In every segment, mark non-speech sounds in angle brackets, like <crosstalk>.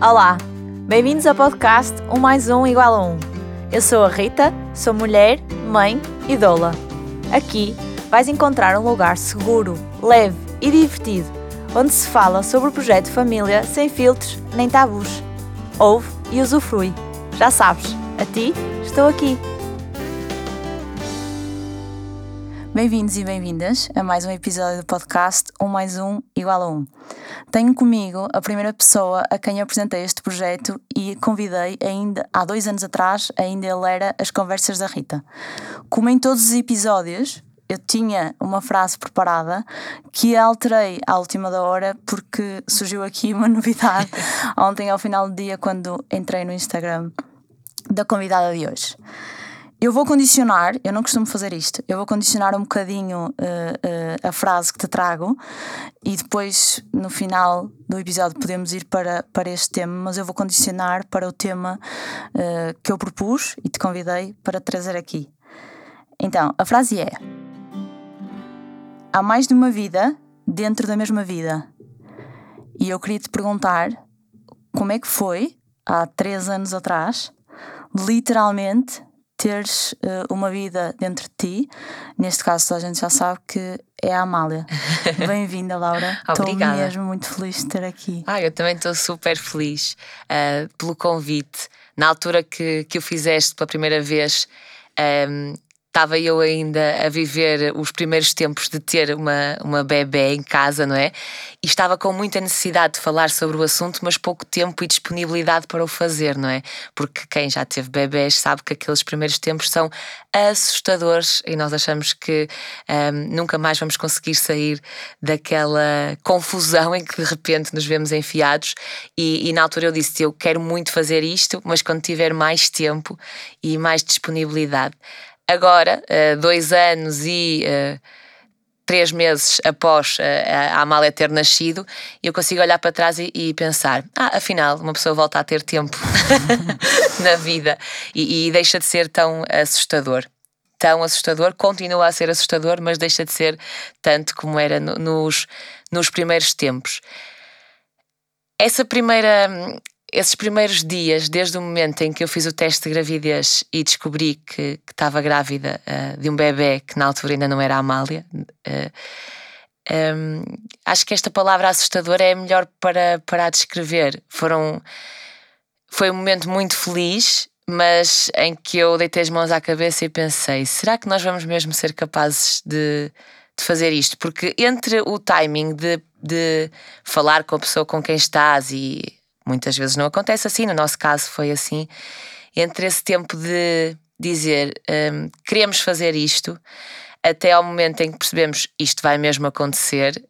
Olá, bem-vindos ao podcast Um Mais Um igual a Um. Eu sou a Rita, sou mulher, mãe e doula. Aqui vais encontrar um lugar seguro, leve e divertido, onde se fala sobre o projeto Família sem filtros nem tabus. Ouve e usufrui. Já sabes, a ti estou aqui. Bem-vindos e bem-vindas a mais um episódio do podcast Um Mais Um igual a Um. Tenho comigo a primeira pessoa a quem apresentei este projeto e convidei ainda há dois anos atrás, ainda ele era As Conversas da Rita. Como em todos os episódios, eu tinha uma frase preparada que alterei à última da hora porque surgiu aqui uma <laughs> novidade ontem ao final do dia quando entrei no Instagram da convidada de hoje. Eu vou condicionar, eu não costumo fazer isto, eu vou condicionar um bocadinho uh, uh, a frase que te trago e depois no final do episódio podemos ir para, para este tema, mas eu vou condicionar para o tema uh, que eu propus e te convidei para trazer aqui. Então, a frase é: Há mais de uma vida dentro da mesma vida. E eu queria te perguntar como é que foi, há três anos atrás, literalmente teres uh, uma vida dentro de ti. Neste caso, a gente já sabe que é a Amália. <laughs> Bem-vinda, Laura. Estou mesmo muito feliz de ter aqui. Ah, eu também estou super feliz uh, pelo convite. Na altura que, que o fizeste pela primeira vez, um, ehm, estava eu ainda a viver os primeiros tempos de ter uma, uma bebê em casa, não é? E estava com muita necessidade de falar sobre o assunto, mas pouco tempo e disponibilidade para o fazer, não é? Porque quem já teve bebés sabe que aqueles primeiros tempos são assustadores e nós achamos que um, nunca mais vamos conseguir sair daquela confusão em que de repente nos vemos enfiados. E, e na altura eu disse: Eu quero muito fazer isto, mas quando tiver mais tempo e mais disponibilidade. Agora, uh, dois anos e uh, três meses após uh, a Amália ter nascido, eu consigo olhar para trás e, pensar: ah, afinal, uma pessoa volta a ter tempo <laughs> na vida e, deixa de ser tão assustador tão assustador, continua a ser assustador, mas deixa de ser tanto como era no, nos, nos primeiros tempos. Essa primeira esses primeiros dias, desde o momento em que eu fiz o teste de gravidez e descobri que, estava grávida uh, de um bebê que na altura ainda não era a Amália, uh, eh, um, acho que esta palavra assustadora é melhor para, para a descrever. Foram, foi um momento muito feliz, mas em que eu deitei as mãos à cabeça e pensei: será que nós vamos mesmo ser capazes de, de fazer isto? Porque entre o timing de, de falar com a pessoa com quem estás e Muitas vezes não acontece assim, no nosso caso foi assim. Entre esse tempo de dizer um, queremos fazer isto, até ao momento em que percebemos isto vai mesmo acontecer,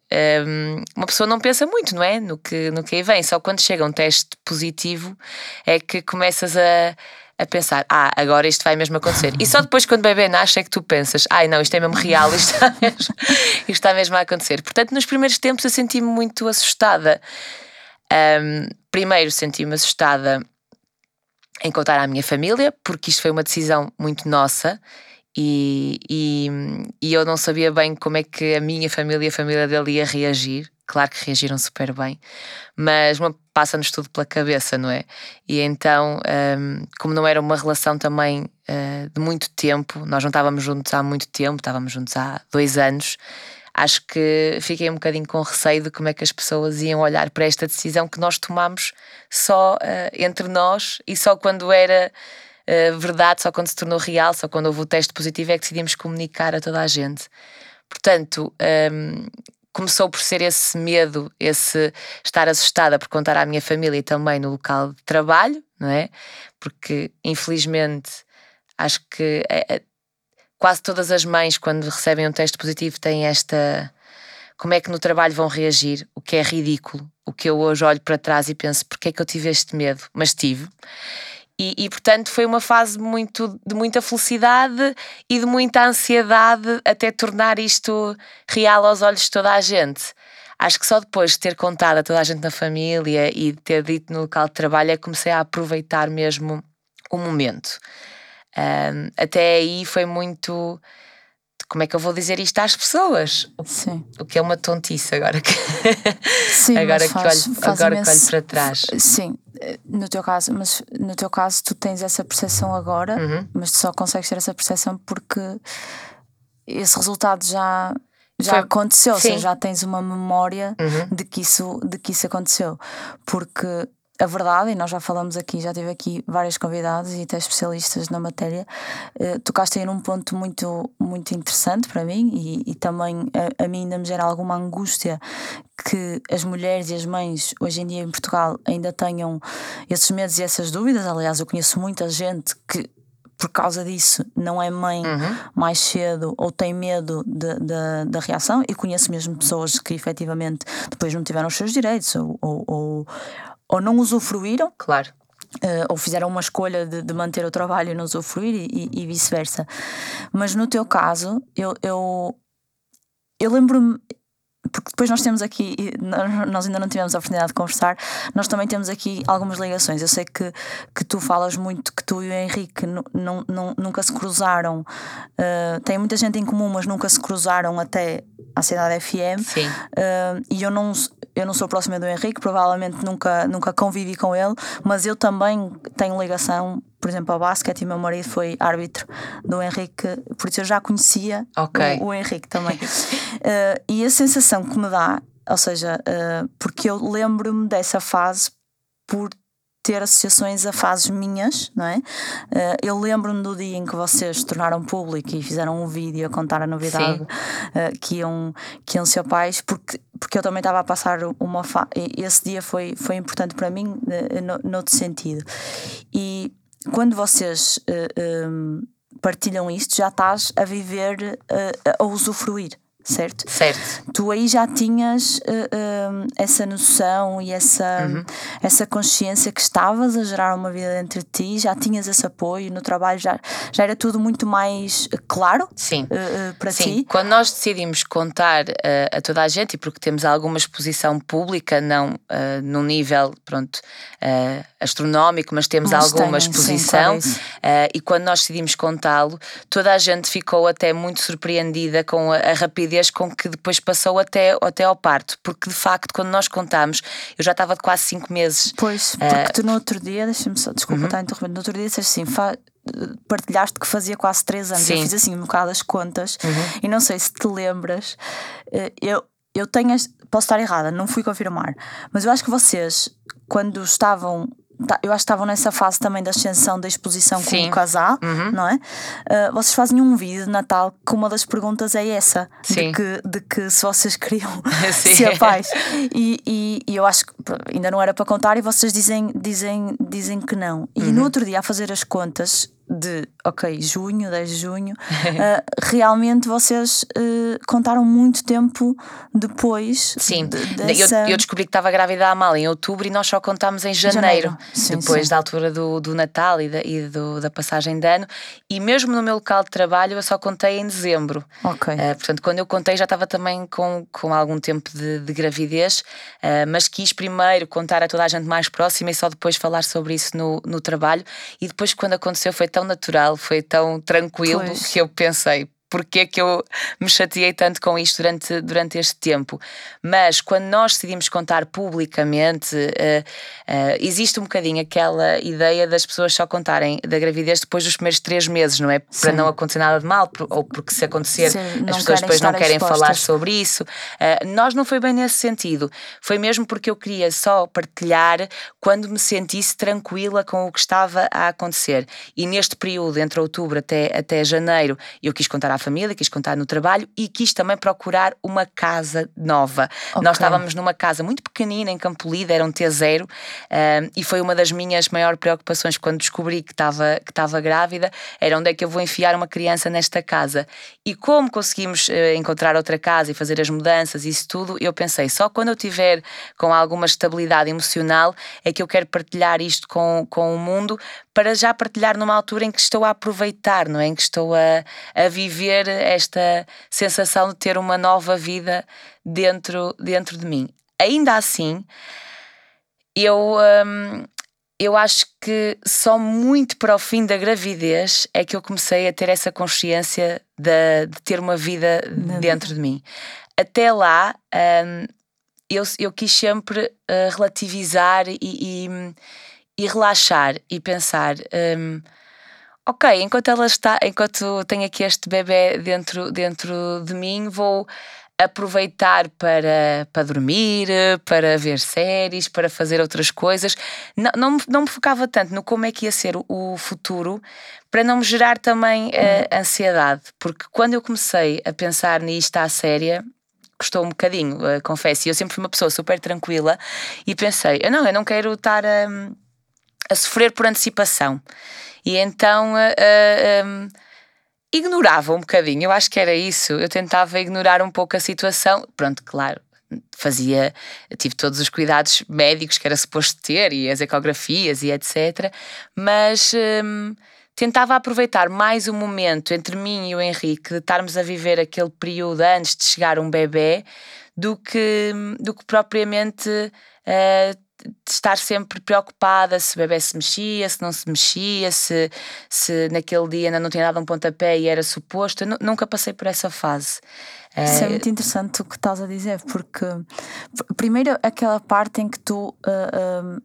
um, uma pessoa não pensa muito, não é? No que, no que aí vem. Só quando chega um teste positivo é que começas a, a pensar, ah, agora isto vai mesmo acontecer. E só depois, quando o bebê nasce, é que tu pensas, ai não, isto é mesmo real, isto está <laughs> mesmo, isto está mesmo a acontecer. Portanto, nos primeiros tempos eu senti-me muito assustada. Um, primeiro senti-me assustada em contar à minha família, porque isto foi uma decisão muito nossa e, e, e, eu não sabia bem como é que a minha família e a família dele ia reagir. Claro que reagiram super bem, mas passa-nos tudo pela cabeça, não é? E então, um, como não era uma relação também uh, de muito tempo, nós não estávamos juntos há muito tempo, estávamos juntos há dois anos acho que fiquei um bocadinho com receio de como é que as pessoas iam olhar para esta decisão que nós tomamos só uh, entre nós e só quando era uh, verdade, só quando se tornou real, só quando houve o teste positivo é que decidimos comunicar a toda a gente. Portanto, um, ehm, começou por ser esse medo, esse estar assustada por contar à minha família e também no local de trabalho, não é? Porque infelizmente acho que eh, quase todas as mães, quando recebem um teste positivo, têm esta. Como é que no trabalho vão reagir? O que é ridículo. O que eu hoje olho para trás e penso, porque é que eu tive este medo? Mas tive. E, e, portanto foi uma fase muito, de muita felicidade e de muita ansiedade até tornar isto real aos olhos de toda a gente. Acho que só depois de ter contado a toda a gente na família e de ter dito no local de trabalho é que comecei a aproveitar mesmo o momento. Um, até aí foi muito. Como é que eu vou dizer isto às pessoas? Sim. O que é uma tontice agora que, <laughs> Sim, agora faz, que olho, agora que olho para trás. Sim, no teu caso, mas no teu caso tu tens essa percepção agora, Uhum. mas tu só consegues ter essa percepção porque esse resultado já já Foi- aconteceu, ou seja, já tens uma memória Uhum. de que isso de que isso aconteceu. Porque a verdade, e nós já falamos aqui, já tive aqui vários convidados e até especialistas na matéria, eh, tocaste aí num ponto muito, muito interessante para mim e, e também a, a mim ainda me gera alguma angústia que as mulheres e as mães hoje em dia em Portugal ainda tenham esses medos e essas dúvidas. Aliás, eu conheço muita gente que por causa disso não é mãe Uhum. mais cedo ou tem medo de- de- da reação e conheço mesmo pessoas que efetivamente depois não tiveram os seus direitos ou, ou, ou, ou não usufruíram Claro. eh, ou fizeram uma escolha de, de manter o trabalho e não usufruir e, e- vice-versa. Mas no teu caso, eu, eu, eu lembro-me. Porque depois nós temos aqui, nós ainda não tivemos a oportunidade de conversar, nós também temos aqui algumas ligações. Eu sei que, que tu falas muito que tu e o Henrique nunca se cruzaram, eh, tem muita gente em comum, mas nunca se cruzaram até à Cidade FM. Sim. Uh, e eu não, eu não sou próxima do Henrique, provavelmente nunca, nunca convivi com ele, mas eu também tenho ligação, por exemplo, ao basquete e meu marido foi árbitro do Henrique, por isso eu já conhecia Ok. o, o Henrique também. Uh, <laughs> e a sensação que me dá, ou seja, uh, porque eu lembro-me dessa fase por ter associações a fases minhas, não é? Uh, eu lembro-me do dia em que vocês se tornaram público e fizeram um vídeo a contar a novidade Sim. uh, que, iam, que iam ser pais, porque, porque eu também estava a passar uma fase. Esse dia foi, foi importante para mim, uh, no, noutro sentido. E quando vocês um, partilham isto, já estás a viver, uh, a usufruir. Certo? Certo. tu aí já tinhas uh, um, essa noção e essa, Uhum. essa consciência que estavas a gerar uma vida entre ti, já tinhas esse apoio no trabalho, já, já era tudo muito mais uh, claro Sim. uh, uh, para Sim, ti. quando nós decidimos contar uh, a toda a gente, e porque temos alguma exposição pública, não uh, num nível pronto, uh, astronómico, mas temos Mas alguma têm, sim, exposição, claro, uh, e quando nós decidimos contá-lo, toda a gente ficou até muito surpreendida com a, a rapidez com que depois passou até, até ao parto, porque de facto, quando nós contámos, eu já estava de quase cinco meses. Pois, Eh, porque tu no outro dia, deixa-me só, desculpa Uhum. estar interrompendo, no outro dia disseste assim, fa- partilhaste que fazia quase 3 anos. Eu Sim. fiz assim um bocado as contas Uhum. e não sei se te lembras, eh, eu, eu tenho, posso estar errada, não fui confirmar, mas eu acho que vocês, quando estavam. Tá, Eu acho que estavam nessa fase também da ascensão da exposição Sim. como casal, Uhum. não é? Eh, vocês fazem um vídeo de Natal que uma das perguntas é essa: Sim. de que, de que se vocês queriam <laughs> ser pais. E, e, e eu acho que ainda não era para contar e vocês dizem, dizem, dizem que não. E Uhum. no outro dia, a fazer as contas de, ok, junho, 10 de junho, <laughs> eh, realmente vocês eh, contaram muito tempo depois. Sim, de- eu, dessa- eu descobri que estava grávida há mal em outubro e nós só contámos em janeiro, Janeiro, sim, depois sim. da altura do, do Natal e, da, e do- da passagem de ano. E mesmo no meu local de trabalho eu só contei em dezembro. Ok. Uh, portanto, quando eu contei já estava também com, com algum tempo de, de gravidez, uh, mas quis primeiro contar a toda a gente mais próxima e só depois falar sobre isso no, no trabalho. E depois, quando aconteceu, foi tão natural, foi tão tranquilo Pois. que eu pensei. Porquê é que eu me chateei tanto com isto durante, durante este tempo? Mas quando nós decidimos contar publicamente, uh, uh, existe um bocadinho aquela ideia das pessoas só contarem da gravidez depois dos primeiros três meses, não é? Para Sim. não acontecer nada de mal, ou porque se acontecer, Sim, as pessoas depois não querem falar expostas. sobre isso. Uh, nós não foi bem nesse sentido. Foi mesmo porque eu queria só partilhar quando me sentisse tranquila com o que estava a acontecer. E neste período, entre outubro até, até janeiro, eu quis contar à família, quis contar no trabalho e quis também procurar uma casa nova. Ok. Nós estávamos numa casa muito pequenina em Campolida, era um T0, um, e foi uma das minhas maiores preocupações quando descobri que estava que estava grávida, era onde é que eu vou enfiar uma criança nesta casa. E como conseguimos eh, encontrar outra casa e fazer as mudanças e isso tudo, eu pensei, só quando eu tiver com alguma estabilidade emocional é que eu quero partilhar isto com, com o mundo para já partilhar numa altura em que estou a aproveitar, não é? Em que estou a, a viver esta sensação de ter uma nova vida dentro, dentro de mim. Ainda assim, eu, hum, eu acho que só muito para o fim da gravidez é que eu comecei a ter essa consciência de, de ter uma vida dentro de mim. Até lá, hum, eu, eu quis sempre uh, relativizar e, e, e relaxar e pensar. Um, ok, enquanto ela está, enquanto tenho aqui este bebê dentro, dentro de mim, vou aproveitar para, para dormir, para ver séries, para fazer outras coisas. Não, não, não me focava tanto no como é que ia ser o, o futuro, para não me gerar também uh, ansiedade, porque quando eu comecei a pensar nisto à séria, custou um bocadinho, uh, confesso, e eu sempre fui uma pessoa super tranquila e pensei, eu não, eu não quero estar a, a sofrer por antecipação. E então uh, uh, um, ignorava um bocadinho, eu acho que era isso. Eu tentava ignorar um pouco a situação. Pronto, claro, fazia, tive todos os cuidados médicos que era suposto ter e as ecografias e etc. Mas um, tentava aproveitar mais o momento entre mim e o Henrique de estarmos a viver aquele período antes de chegar um bebê do que, do que propriamente uh, de estar sempre preocupada se o bebê se mexia, se não se mexia, se, se naquele dia ainda não tinha dado um pontapé e era suposto. Eu nunca passei por essa fase. Isso é eh, muito interessante o que estás a dizer, porque primeiro aquela parte em que tu uh, uh,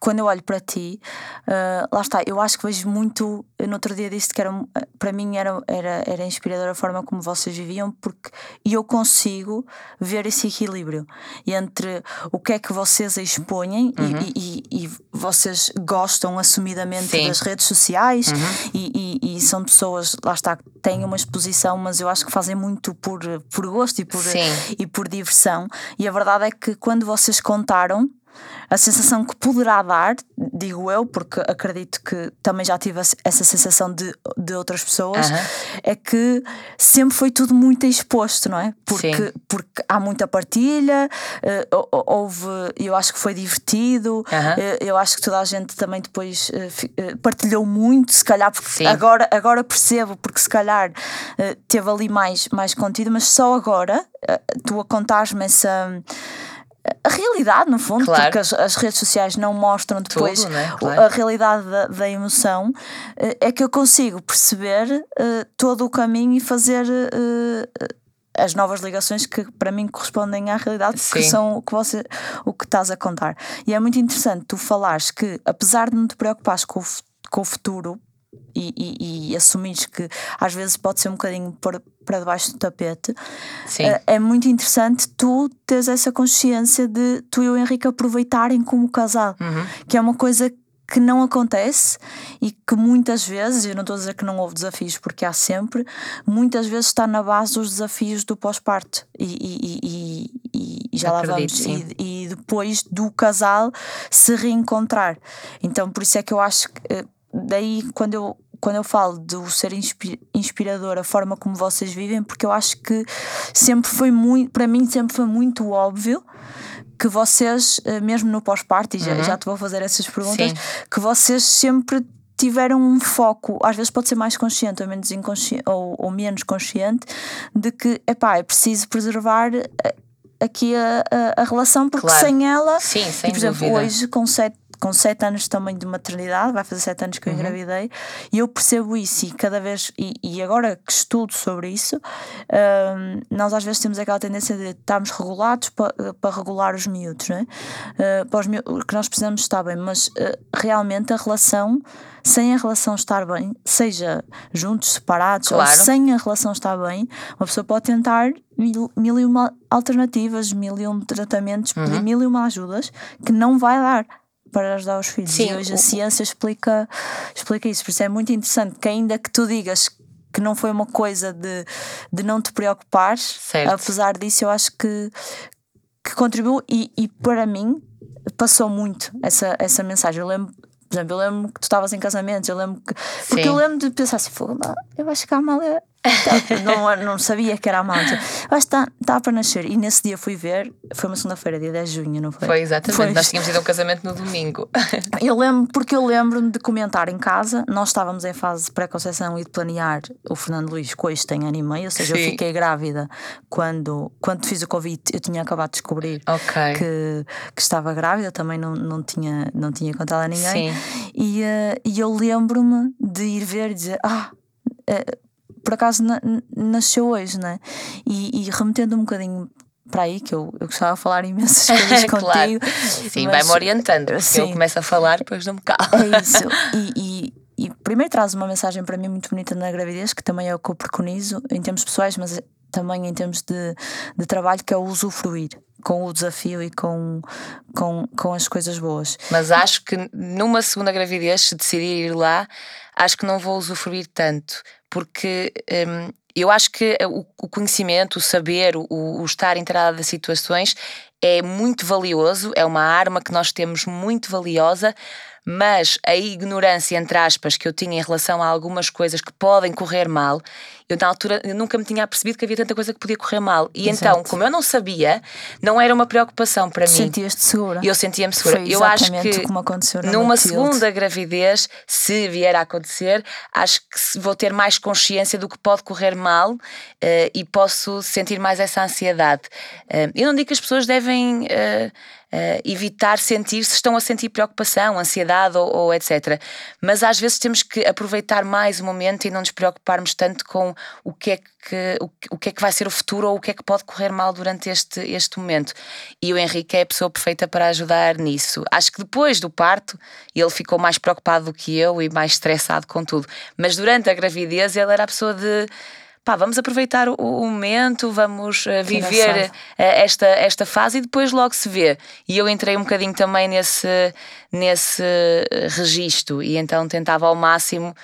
quando eu olho para ti, uh, lá está, eu acho que vejo muito. no outro dia disse que era, para mim era, era, era inspiradora a forma como vocês viviam, porque eu consigo ver esse equilíbrio entre o que é que vocês expõem uhum. e, e, e, vocês gostam assumidamente Sim. das redes sociais uhum. e, e, são pessoas, lá está, que têm uma exposição, mas eu acho que fazem muito por, por gosto e por, e por diversão. E a verdade é que quando vocês contaram a sensação que poderá dar, digo eu, porque acredito que também já tive essa sensação de, de outras pessoas, é que sempre foi tudo muito exposto, não é? Porque, porque há muita partilha, uh, houve, eu acho que foi divertido, uh, eu acho que toda a gente também depois uh, partilhou muito, se calhar, porque agora, agora percebo, porque se calhar teve ali mais, mais contido, mas só agora, tu a contares-me essa a realidade, no fundo, claro. porque as, as, redes sociais não mostram depois Tudo, né? claro. a realidade da, da, emoção, eh, é que eu consigo perceber uh, todo o caminho e fazer uh, as novas ligações que para mim correspondem à realidade, Sim. que são o que, você, o que estás a contar. E é muito interessante tu falares que, apesar de não te preocupares com o, com o futuro, e, e, e assumires que às vezes pode ser um bocadinho por, para debaixo do tapete, é, é muito interessante tu teres essa consciência de tu e o Henrique aproveitarem como casal, uhum. que é uma coisa que não acontece e que muitas vezes, eu não estou a dizer que não houve desafios, porque há sempre, muitas vezes está na base dos desafios do pós-parto e, e, e, e, já lá vamos. E, depois do casal se reencontrar. Então, por isso é que eu acho que eh, daí quando eu quando eu falo do ser inspirador, a forma como vocês vivem, porque eu acho que sempre foi muito, para mim, sempre foi muito óbvio que vocês, eh, mesmo no pós-party, já, uhum. já te vou fazer essas perguntas, Sim. que vocês sempre tiveram um foco, às vezes pode ser mais consciente ou menos, inconsciente, ou, ou menos consciente, de que epá, é preciso preservar eh, aqui a, a, a relação, porque claro. sem ela, Sim, sem e, por exemplo, dúvida. hoje com sete com sete anos também de maternidade, vai fazer sete anos que eu uhum. engravidei, e eu percebo isso e cada vez, e, e agora que estudo sobre isso, uh, nós às vezes temos aquela tendência de estarmos regulados para, para regular os miúdos, não é? Uh, para os miúdos, que nós precisamos estar bem, mas uh, realmente a relação, sem a relação estar bem, seja juntos, separados, claro. ou sem a relação estar bem, uma pessoa pode tentar mil, mil e uma alternativas, mil e um tratamentos, uhum. mil e uma ajudas que não vai dar para ajudar os filhos. Sim, e hoje a ciência explica, explica isso. Por isso é muito interessante que, ainda que tu digas que não foi uma coisa de, de não te preocupar, apesar disso, eu acho que, que contribuiu e, e para mim passou muito essa, essa mensagem. Eu lembro, por exemplo, eu lembro que tu estavas em casamentos, eu lembro que. Porque Sim. eu lembro de pensar assim, eu acho que a Amália não, não sabia que era a malta. Que está, está para nascer. E nesse dia fui ver, foi uma segunda-feira, dia 10 de junho, não foi? Foi exatamente. Foi. Nós tínhamos ido a um casamento no domingo. <laughs> Eu lembro, porque eu lembro-me de comentar em casa, nós estávamos em fase de pré-conceição e de planear o Fernando Luís com este em ano e meio, ou seja, Sim. eu fiquei grávida quando, quando fiz o Covid, eu tinha acabado de descobrir okay. que, que estava grávida, também não, não, tinha, não tinha contado a ninguém. Sim. E, uh, e eu lembro-me de ir ver e dizer: Ah, uh, por acaso na, nasceu hoje, né? E, e remetendo um bocadinho para aí, que eu, eu gostava de falar imensas <laughs> coisas Claro. contigo. Sim, mas- vai-me orientando, porque Sim. eu começo a falar, depois não me calo. É <laughs> isso. E, e, e primeiro traz uma mensagem para mim muito bonita na gravidez, que também é o que eu preconizo em termos pessoais, mas também em termos de, de trabalho, que é o usufruir com o desafio e com, com, com as coisas boas. Mas acho que numa segunda gravidez, se decidir ir lá, acho que não vou usufruir tanto, porque hum, eu acho que o, o conhecimento, o saber, o, o estar inteirada das situações é muito valioso, é uma arma que nós temos muito valiosa. Mas a ignorância, entre aspas, que eu tinha em relação a algumas coisas que podem correr mal, eu na altura eu nunca me tinha apercebido que havia tanta coisa que podia correr mal. E então, Exato. como eu não sabia, não era uma preocupação para mim. Sentias-te segura. Eu sentia-me segura. Foi eu acho que como aconteceu numa segunda gravidez, se vier a acontecer, acho que vou ter mais consciência do que pode correr mal eh, e posso sentir mais essa ansiedade. Eh, eu não digo que as pessoas devem eh, eh, evitar sentir se estão a sentir preocupação, ansiedade ou, ou etc. Mas às vezes temos que aproveitar mais o momento e não nos preocuparmos tanto com o que é que, o, o que é que vai ser o futuro ou o que é que pode correr mal durante este, este momento. E o Henrique é a pessoa perfeita para ajudar nisso. Acho que depois do parto ele ficou mais preocupado do que eu e mais estressado com tudo. Mas durante a gravidez ele era a pessoa de. Pá, vamos aproveitar o, o momento, vamos eh, viver eh, esta, esta fase e depois logo se vê. E eu entrei um bocadinho também nesse, nesse eh, registro e então tentava ao máximo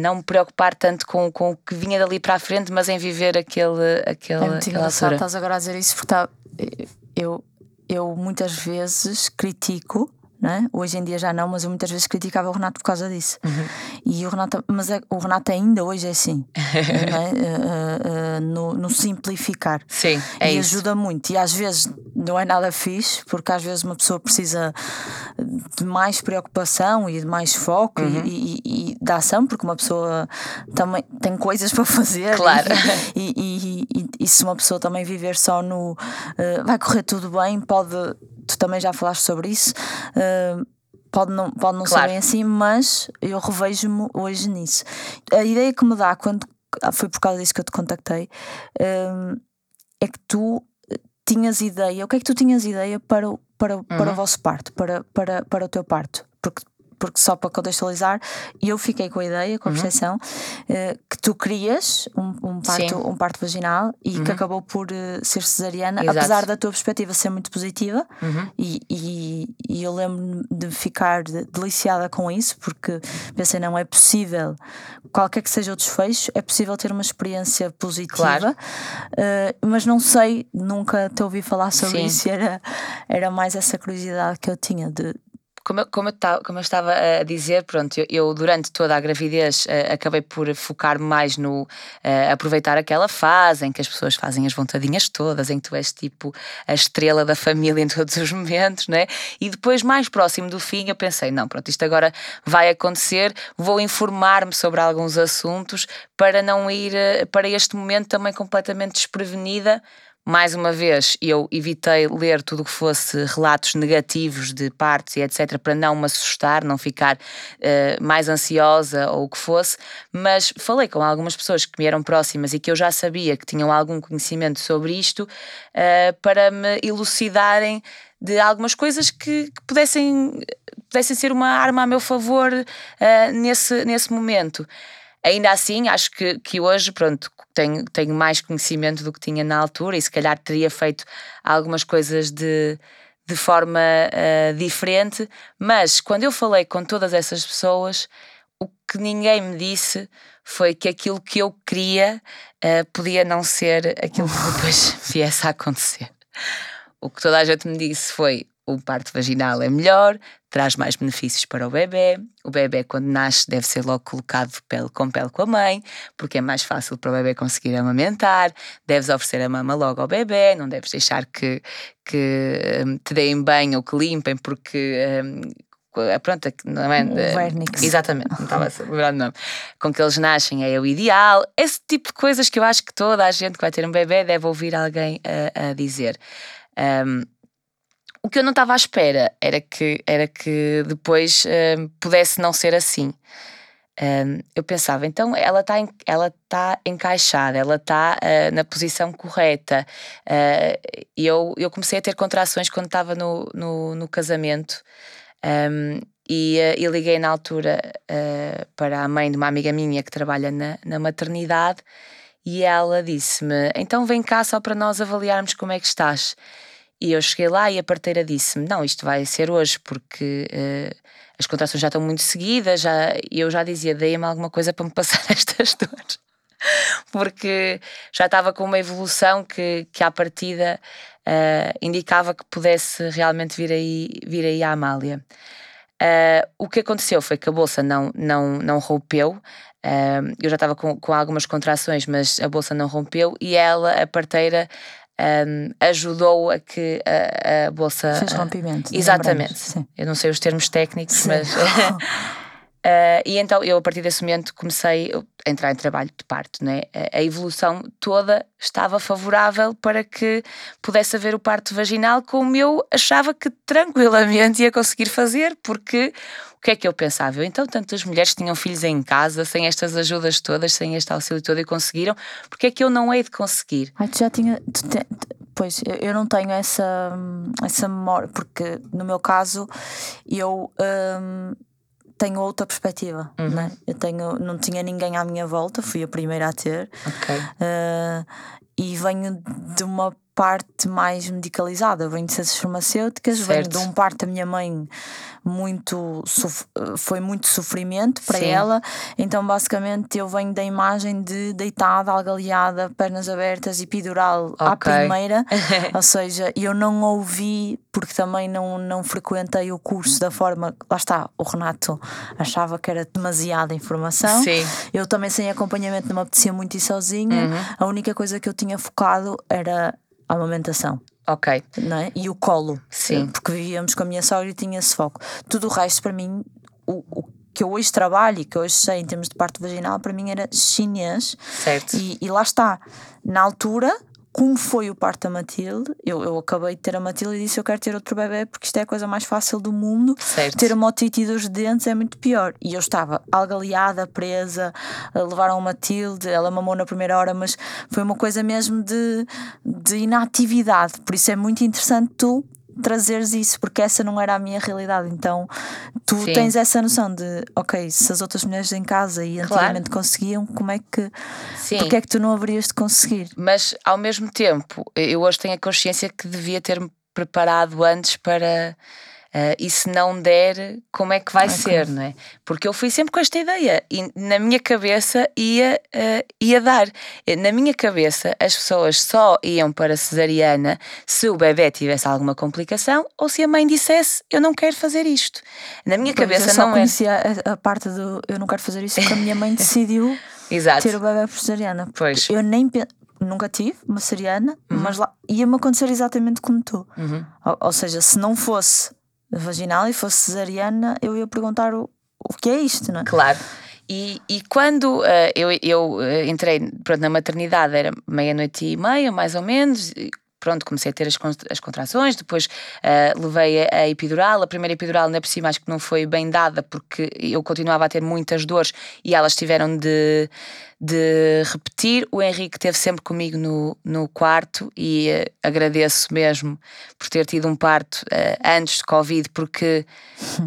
não me preocupar tanto com, com o que vinha dali para a frente, mas em viver aquele, aquele, É muito aquela altura. estás agora a dizer isso, porque tá- eu, eu muitas vezes critico. Né? Hoje em dia já não, mas eu muitas vezes criticava o Renato por causa disso. Uhum. E o Renato, mas é- o Renato ainda hoje é assim, <laughs> né? Eh, eh, eh, no, no simplificar. Sim, é e isso. ajuda muito. E às vezes não é nada fixe, porque às vezes uma pessoa precisa de mais preocupação e de mais foco Uhum. e, e, e de ação, porque uma pessoa também tem coisas <laughs> para fazer. Claro. E, e, e, se uma pessoa também viver só no eh, vai correr tudo bem, pode. Tu também já falaste sobre isso. eh, Pode não, pode não Claro. ser bem assim, mas eu revejo-me hoje nisso. A ideia que me dá quando ah, foi por causa disso que eu te contactei hum, é que tu eh, tinhas ideia, o que é que tu tinhas ideia para, o- para, o- para Uhum. o vosso parto, para, para, para o teu parto? Porque, porque só para contextualizar, eu fiquei com a ideia, com a percepção, eh, que tu querias um, um, parto, Uhum. Sim. Uhum. um parto vaginal e que acabou por eh, ser cesariana, Exato. apesar da tua perspectiva ser muito positiva, Uhum. e, e, e eu lembro-me de ficar de- deliciada com isso, porque pensei, não é possível, qualquer que seja o desfecho, é possível ter uma experiência positiva, Claro. eh, mas não sei, nunca te ouvi falar sobre Sim. isso, era, era mais essa curiosidade que eu tinha de. Como eu, como, eu como eu estava a dizer, pronto, eu, eu durante toda a gravidez eh, acabei por focar mais no eh, aproveitar aquela fase em que as pessoas fazem as vontadinhas todas, em que tu és tipo a estrela da família em todos os momentos, né? E depois, mais próximo do fim, eu pensei: não, pronto, isto agora vai acontecer, vou informar-me sobre alguns assuntos para não ir eh, para este momento também completamente desprevenida. Mais uma vez, eu evitei ler tudo o que fosse relatos negativos de partes e etc., para não me assustar, não ficar eh, mais ansiosa ou o que fosse, mas falei com algumas pessoas que me eram próximas e que eu já sabia que tinham algum conhecimento sobre isto, eh, para me elucidarem de algumas coisas que, que pudessem, pudessem ser uma arma a meu favor eh, nesse, nesse momento. Ainda assim, acho que, que hoje, pronto, tenho, tenho mais conhecimento do que tinha na altura e se calhar teria feito algumas coisas de, de forma eh, diferente, mas quando eu falei com todas essas pessoas, o que ninguém me disse foi que aquilo que eu queria eh, podia não ser aquilo que depois <laughs> viesse a acontecer. O que toda a gente me disse foi: o parto vaginal é melhor, traz mais benefícios para o bebê. O bebê, quando nasce, deve ser logo colocado pele com pele com a mãe, porque é mais fácil para o bebê conseguir amamentar. Deves oferecer a mama logo ao bebê, não deves deixar que, que hum, te deem banho ou que limpem, porque. hum, Pronto, é não é, O vernix. Exatamente, não estava a lembrar do nome. Com que eles nascem é o ideal. Esse tipo de coisas que eu acho que toda a gente que vai ter um bebê deve ouvir alguém a, a dizer. Um, o que eu não estava à espera era que, era que depois um, pudesse não ser assim. um, eu pensava, então ela está ela tá encaixada, ela está uh, na posição correta. Uh, eu, eu comecei a ter contrações quando estava no, no, no, casamento um, e, e, liguei na altura para a mãe de uma amiga minha que trabalha na, na maternidade e ela disse-me: Então vem cá só para nós avaliarmos como é que estás. E eu cheguei lá e a parteira disse-me: Não, isto vai ser hoje, porque as contrações já estão muito seguidas, já, eu já dizia, deem-me alguma coisa para me passar <laughs> estas dores. Porque já estava com uma evolução que, que à partida uh, indicava que pudesse realmente vir aí, vir aí a Amália. Uh, o que aconteceu foi que a bolsa não, não, não rompeu. Uh, eu já estava com, com algumas contrações, mas a bolsa não rompeu e ela, a parteira, um, ajudou a que a, a bolsa. Fez rompimento. Exatamente. Eu não sei os termos técnicos, Sim. mas. <laughs> <laughs> uh, e então eu, a partir desse momento, comecei a entrar em trabalho de parto. Né? A evolução toda estava favorável para que pudesse haver o parto vaginal, como eu achava que tranquilamente ia conseguir fazer, porque o que é que eu pensava? Eu, então, tantas mulheres tinham filhos em casa, sem estas ajudas todas, sem este auxílio todo e conseguiram, porque é que eu não hei de conseguir? Ai, tu já tinha. Tu te, pois, eu não tenho essa, essa memória, porque no meu caso, eu. Um, tenho outra perspectiva, uhum. né? Eu tenho, não tinha ninguém à minha volta, fui a primeira a ter. Ok. Uh, e venho de uma parte mais medicalizada. venho de ciências farmacêuticas, certo. venho de um parto da minha mãe muito foi muito sofrimento para Sim. ela. Então, basicamente, eu venho da imagem de deitada, algaleada, pernas abertas, epidural okay. à primeira. <laughs> Ou seja, eu não ouvi, porque também não, não frequentei o curso da forma. Lá está, o Renato achava que era demasiada informação. Sim. Eu também, sem acompanhamento, não me apetecia muito ir sozinha. Uhum. A única coisa que eu tinha focado era a amamentação. Ok. É? E o colo. Sim. Porque vivíamos com a minha sogra e tinha esse foco. Tudo o resto, para mim, o, o que eu hoje trabalho e que hoje sei em termos de parto vaginal, para mim era chinês. Certo. E, e lá está. Na altura, como foi o parto da Matilde, eu, eu acabei de ter a Matilde e disse eu quero ter outro bebê porque isto é a coisa mais fácil do mundo. Certo. Ter uma otite dos dentes é muito pior. E eu estava algaleada, presa, levaram a Matilde, ela mamou na primeira hora, mas foi uma coisa mesmo de, de inatividade. Por isso é muito interessante tu trazeres isso, porque essa não era a minha realidade. Então tu Sim. tens essa noção de, ok, se as outras mulheres em casa e antigamente claro. conseguiam, como é que. Sim. Porque é que tu não haverias de conseguir? Mas ao mesmo tempo, eu hoje tenho a consciência que devia ter-me preparado antes para Uh, e se não der, como é que vai ser, não é? Porque eu fui sempre com esta ideia e na minha cabeça ia, uh, ia dar. Na minha cabeça, as pessoas só iam para cesariana se o bebê tivesse alguma complicação ou se a mãe dissesse eu não quero fazer isto. Na minha pois cabeça eu só não conhecia a, a parte do eu não quero fazer isso porque a minha mãe <laughs> decidiu ter o bebê por cesariana. Pois. Eu nem nunca tive uma cesariana, uhum. mas lá ia-me acontecer exatamente como tu. Uhum. Ou, ou seja, se não fosse vaginal e fosse cesariana, eu ia perguntar o, o que é isto, não é? Claro. E, e quando uh, eu, eu eh, entrei pronto, na maternidade, era meia-noite e meia, mais ou menos, pronto, comecei a ter as, as contrações, depois uh, levei a, a, epidural. A primeira epidural, ainda por cima, acho que não foi bem dada porque eu continuava a ter muitas dores e elas tiveram de, de repetir. O Henrique esteve sempre comigo no, no quarto e uh, agradeço mesmo por ter tido um parto uh, antes de Covid, porque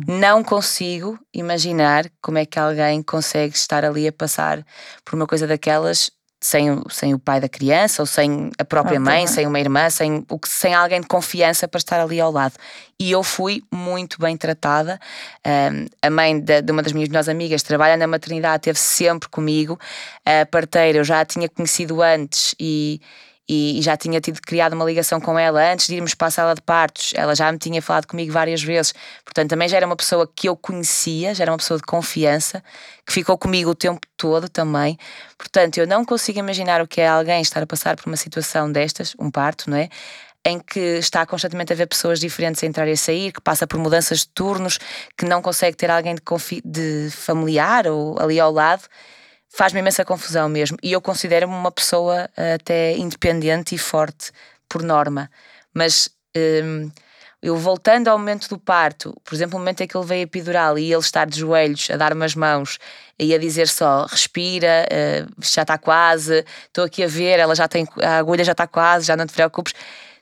não consigo imaginar como é que alguém consegue estar ali a passar por uma coisa daquelas sem, sem o pai da criança, ou sem a própria ah, mãe, sem uma irmã, sem, sem alguém de confiança para estar ali ao lado. E eu fui muito bem tratada. Um, a mãe de, de, uma das minhas melhores amigas trabalha na maternidade, esteve sempre comigo. A parteira eu já a tinha conhecido antes e e, já tinha tido criado uma ligação com ela antes de irmos para a sala de partos. Ela já me tinha falado comigo várias vezes, portanto, também já era uma pessoa que eu conhecia, já era uma pessoa de confiança, que ficou comigo o tempo todo também. Portanto, eu não consigo imaginar o que é alguém estar a passar por uma situação destas, um parto, não é? em que está constantemente a ver pessoas diferentes a entrar e a sair, que passa por mudanças de turnos, que não consegue ter alguém de, de familiar ou ali ao lado faz-me imensa confusão mesmo. E eu considero-me uma pessoa eh, até independente e forte, por norma. Mas um, eu voltando ao momento do parto, por exemplo, o momento em que ele veio epidural e ele estar de joelhos a dar-me as mãos e a dizer só respira, uh, já está quase, estou aqui a ver, ela já tem, a agulha já está quase, já não te preocupes.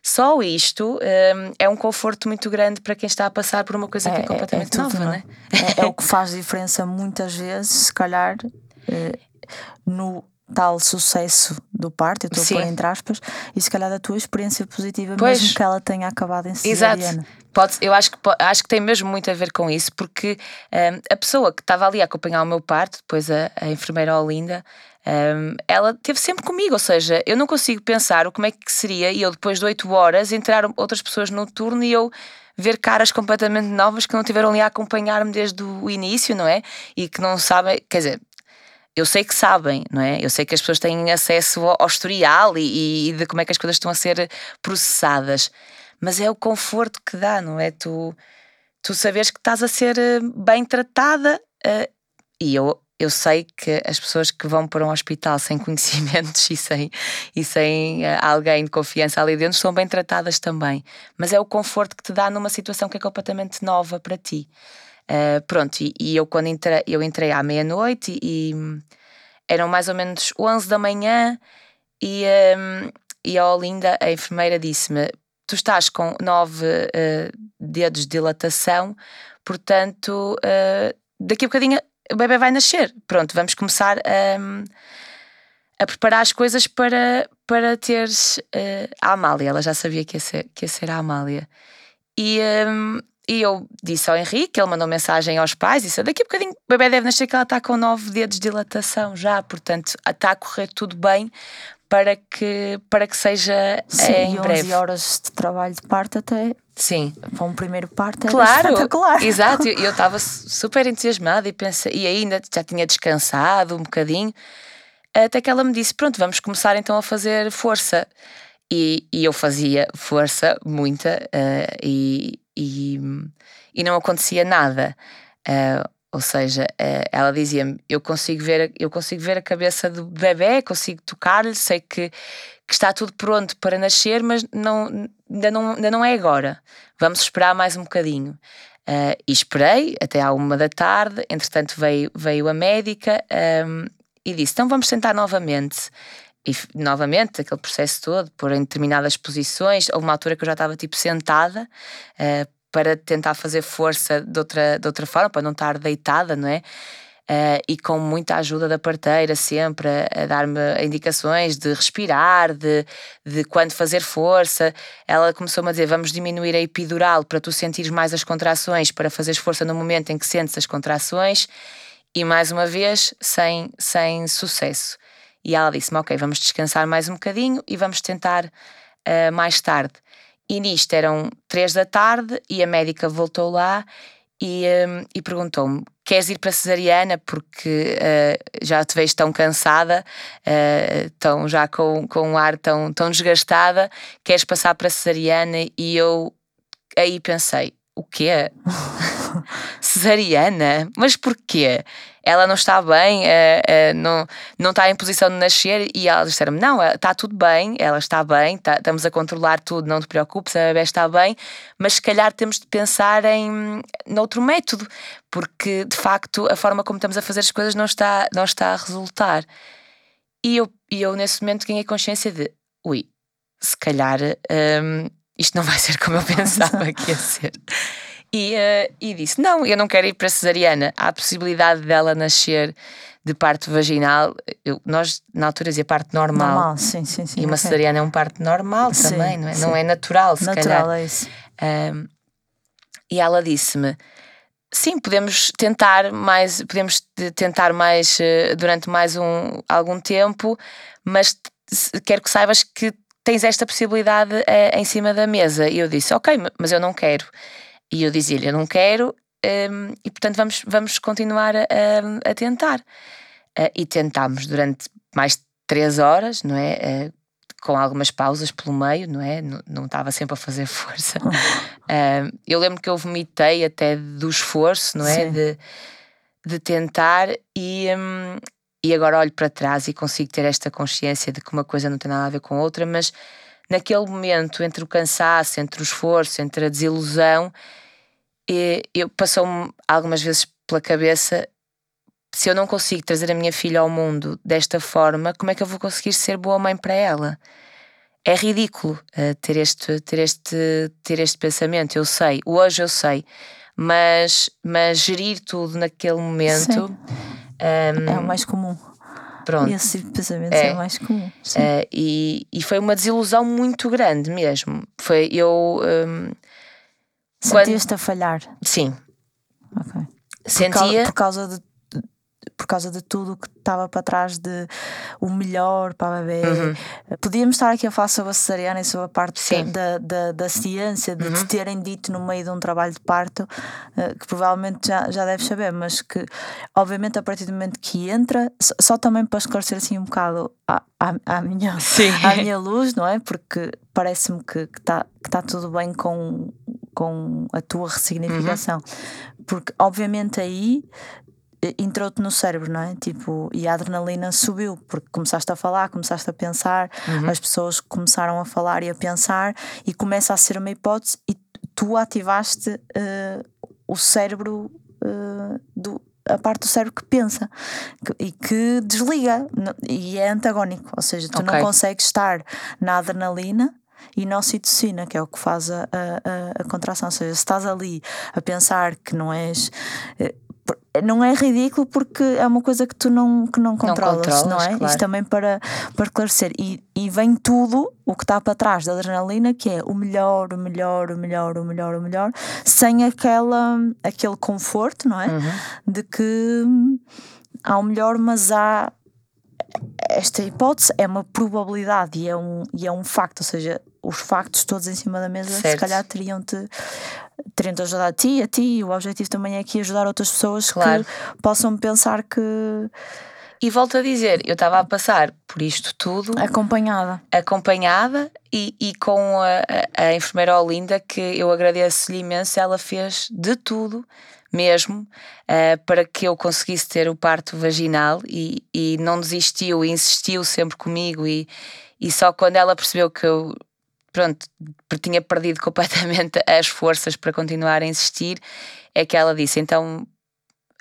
Só isto um, eh, é um conforto muito grande para quem está a passar por uma coisa é, que é, é completamente é, é tudo, nova, né? É, é o <laughs> que faz diferença muitas vezes, se calhar, eh, no tal sucesso do parto, eu estou a pôr entre aspas, e se calhar da tua experiência positiva, pois. mesmo que ela tenha acabado em cesariana. Exato. Pode, eu acho que, acho que tem mesmo muito a ver com isso, porque um, a pessoa que estava ali a acompanhar o meu parto, depois a, a enfermeira Olinda, um, ela esteve sempre comigo, ou seja, eu não consigo pensar o como é que seria e eu depois de oito horas entrar outras pessoas no turno e eu ver caras completamente novas que não tiveram ali a acompanhar-me desde o início, não é? E que não sabem, quer dizer, eu sei que sabem, não é? Eu sei que as pessoas têm acesso ao, historial e, e, de como é que as coisas estão a ser processadas, mas é o conforto que dá, não é? Tu, tu saberes que estás a ser eh, bem tratada uh, e eu, eu sei que as pessoas que vão para um hospital <laughs> sem conhecimentos e sem, e sem uh, alguém de confiança ali dentro são bem tratadas também, mas é o conforto que te dá numa situação que é completamente nova para ti. Uh, pronto, e, e, eu quando entrei, eu entrei à meia-noite e, e, eram mais ou menos 11 da manhã e, um, e a Olinda, a enfermeira, disse-me: Tu estás com nove uh, dedos de dilatação, portanto, uh, daqui a bocadinho o bebê vai nascer. Pronto, vamos começar a, a preparar as coisas para, para teres a Amália. Ela já sabia que ia ser, que ia ser a Amália. E, um, e eu disse ao Henrique, ele mandou mensagem aos pais, disse: daqui a bocadinho o bebê deve nascer que ela está com nove dedos de dilatação já, portanto está a correr tudo bem para que, para que seja Sim, em e breve. 11 horas de trabalho de parto até. Sim. Para um primeiro parto é claro, espetacular. Exato, <laughs> eu estava super entusiasmada e, pensei, e ainda já tinha descansado um bocadinho, até que ela me disse: Pronto, vamos começar então a fazer força. E, e eu fazia força, muita, uh, e, e, e não acontecia nada. Uh, ou seja, uh, ela dizia-me: eu consigo ver, eu consigo ver a cabeça do bebê, consigo tocar-lhe, sei que, que está tudo pronto para nascer, mas não, ainda, não, ainda não é agora. Vamos esperar mais um bocadinho. Uh, e esperei até à uma da tarde. Entretanto, veio, veio a médica um, e disse: Então vamos tentar novamente. E novamente, aquele processo todo, por em determinadas posições, houve uma altura que eu já estava tipo sentada uh, para tentar fazer força de outra, de outra forma, para não estar deitada, não é? Uh, e com muita ajuda da parteira, sempre a, a dar-me indicações de respirar, de, de quando fazer força. Ela começou-me a dizer: vamos diminuir a epidural para tu sentires mais as contrações, para fazeres força no momento em que sentes as contrações. E mais uma vez, sem, sem sucesso. E ela disse-me: Ok, vamos descansar mais um bocadinho e vamos tentar uh, mais tarde. E nisto eram três da tarde e a médica voltou lá e, um, e perguntou-me: Queres ir para a cesariana? Porque uh, já te vejo tão cansada, uh, tão, já com, com um ar tão, tão desgastada, queres passar para a cesariana? E eu aí pensei: O quê? <laughs> <laughs> cesariana? Mas porquê? Ela não está bem, uh, uh, não, não está em posição de nascer. E elas disseram-me: não, está tudo bem, ela está bem, tá, estamos a controlar tudo, não te preocupes, a bebê está bem, mas se calhar temos de pensar em noutro método, porque de facto a forma como estamos a fazer as coisas não está, não está a resultar. E eu, eu nesse momento ganhei consciência de: ui, se calhar um, isto não vai ser como eu <laughs> pensava que ia ser. E, uh, e disse: Não, eu não quero ir para a cesariana. Há a possibilidade dela nascer de parto vaginal. Eu, nós, na altura, dizia parte normal. Normal, sim, sim, sim. E uma okay. cesariana é um parto normal sim, também, não é? Sim. Não é natural, se natural, calhar. é isso. Um, e ela disse-me: Sim, podemos tentar mais, podemos tentar mais uh, durante mais um, algum tempo, mas quero que saibas que tens esta possibilidade uh, em cima da mesa. E eu disse: Ok, mas eu não quero. E eu dizia-lhe: Eu não quero, um, e portanto vamos, vamos continuar a, a tentar. Uh, e tentámos durante mais de três horas, não é? Uh, com algumas pausas pelo meio, não é? Não, não estava sempre a fazer <laughs> força. Uh, eu lembro que eu vomitei até do esforço, não é? De, de tentar e, um, e agora olho para trás e consigo ter esta consciência de que uma coisa não tem nada a ver com outra, mas naquele momento, entre o cansaço, entre o esforço, entre a desilusão, eu passou-me algumas vezes pela cabeça se eu não consigo trazer a minha filha ao mundo desta forma, como é que eu vou conseguir ser boa mãe para ela? É ridículo uh, ter, este, ter, este, ter este pensamento, eu sei, hoje eu sei, mas, mas gerir tudo naquele momento um, é o mais comum. Pronto. Esse tipo pensamento é, é mais comum. Uh, e, e foi uma desilusão muito grande mesmo. Foi eu. Um, Sentiste quando... a falhar? Sim. Ok. Sentia. Por causa, por causa de por causa de tudo que estava para trás de o melhor para a bebê. Uhum. Podíamos estar aqui a falar sobre a cesariana e sobre a parte da, da, da, ciência, de uhum. te terem dito no meio de um trabalho de parto, eh, que provavelmente já, já deves saber, mas que, obviamente, a partir do momento que entra, só também para esclarecer assim um bocado à, à, minha, à minha luz, não é? Porque parece-me que está que tá tudo bem com, com a tua ressignificação. Uhum. Porque, obviamente, aí entrou-te no cérebro, não é? Tipo, e a adrenalina subiu, porque começaste a falar, começaste a pensar, uhum. as pessoas começaram a falar e a pensar, e começa a ser uma hipótese, e tu ativaste uh, o cérebro uh, do. A parte do cérebro que pensa que, e que desliga e é antagónico, ou seja, tu okay. não consegues estar na adrenalina e na ocitocina, que é o que faz a, a, a, contração. Ou seja, se estás ali a pensar que não és. Eh, não é ridículo porque é uma coisa que tu não, que não controlas, não, controlas, não é? Claro. Isto também para, para esclarecer. E, e vem tudo o que está para trás da adrenalina, que é o melhor, o melhor, o melhor, o melhor, o melhor, sem aquela, aquele conforto, não é? Uhum. De que há o melhor, mas há esta hipótese é uma probabilidade e é um, e é um facto, ou seja, os factos todos em cima da mesa certo. se calhar teriam-te teriam-te ajudado a ti, a ti, o objetivo também é aqui ajudar outras pessoas claro. que possam pensar que. E volto a dizer, eu estava a passar por isto tudo acompanhada. Acompanhada e, e com a, a, a enfermeira Olinda, que eu agradeço-lhe imenso, ela fez de tudo mesmo uh, para que eu conseguisse ter o parto vaginal e, e não desistiu, insistiu sempre comigo e, e só quando ela percebeu que eu pronto, tinha perdido <laughs> completamente as forças para continuar a insistir, é que ela disse: então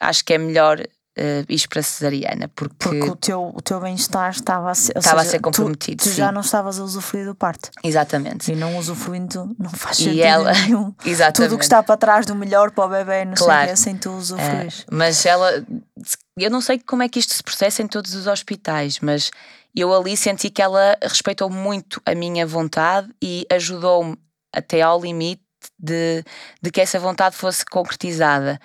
acho que é melhor uh, para a cesariana. Porque, porque o teu, o teu bem-estar estava a ser, estava seja, a ser comprometido. Tu, tu já não estavas a usufruir do parto. Exatamente. E não usufruindo não faz sentido e ela, nenhum. Exatamente. <laughs> Tudo o que está para trás do melhor para o bebê, não claro. sei o sem tu usufruires. Uh, mas ela, eu não sei como é que isto se processa em todos os hospitais, mas eu ali senti que ela respeitou muito a minha vontade e ajudou-me até ao limite de, de que essa vontade fosse concretizada.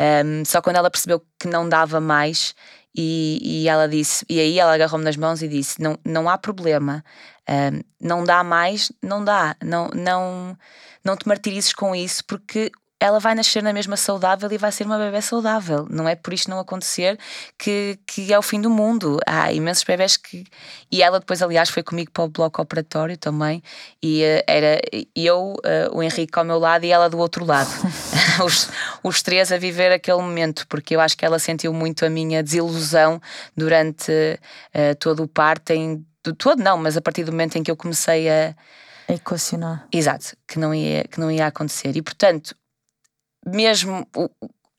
Um, só quando ela percebeu que não dava mais e, e ela disse, e aí ela agarrou-me nas mãos e disse: Não, não há problema, um, não dá mais, não dá, não, não, não te martirizes com isso, porque ela vai nascer na mesma saudável e vai ser uma bebê saudável. Não é por isto não acontecer que, que é o fim do mundo. Há imensos bebés que. E ela depois, aliás, foi comigo para o bloco operatório também. E uh, era eu, uh, o Henrique ao meu lado e ela do outro lado. <laughs> os, os três a viver aquele momento, porque eu acho que ela sentiu muito a minha desilusão durante uh, todo o parto. Em, todo não, mas a partir do momento em que eu comecei a. A equacionar. Exato, que não ia, que não ia acontecer. E portanto, mesmo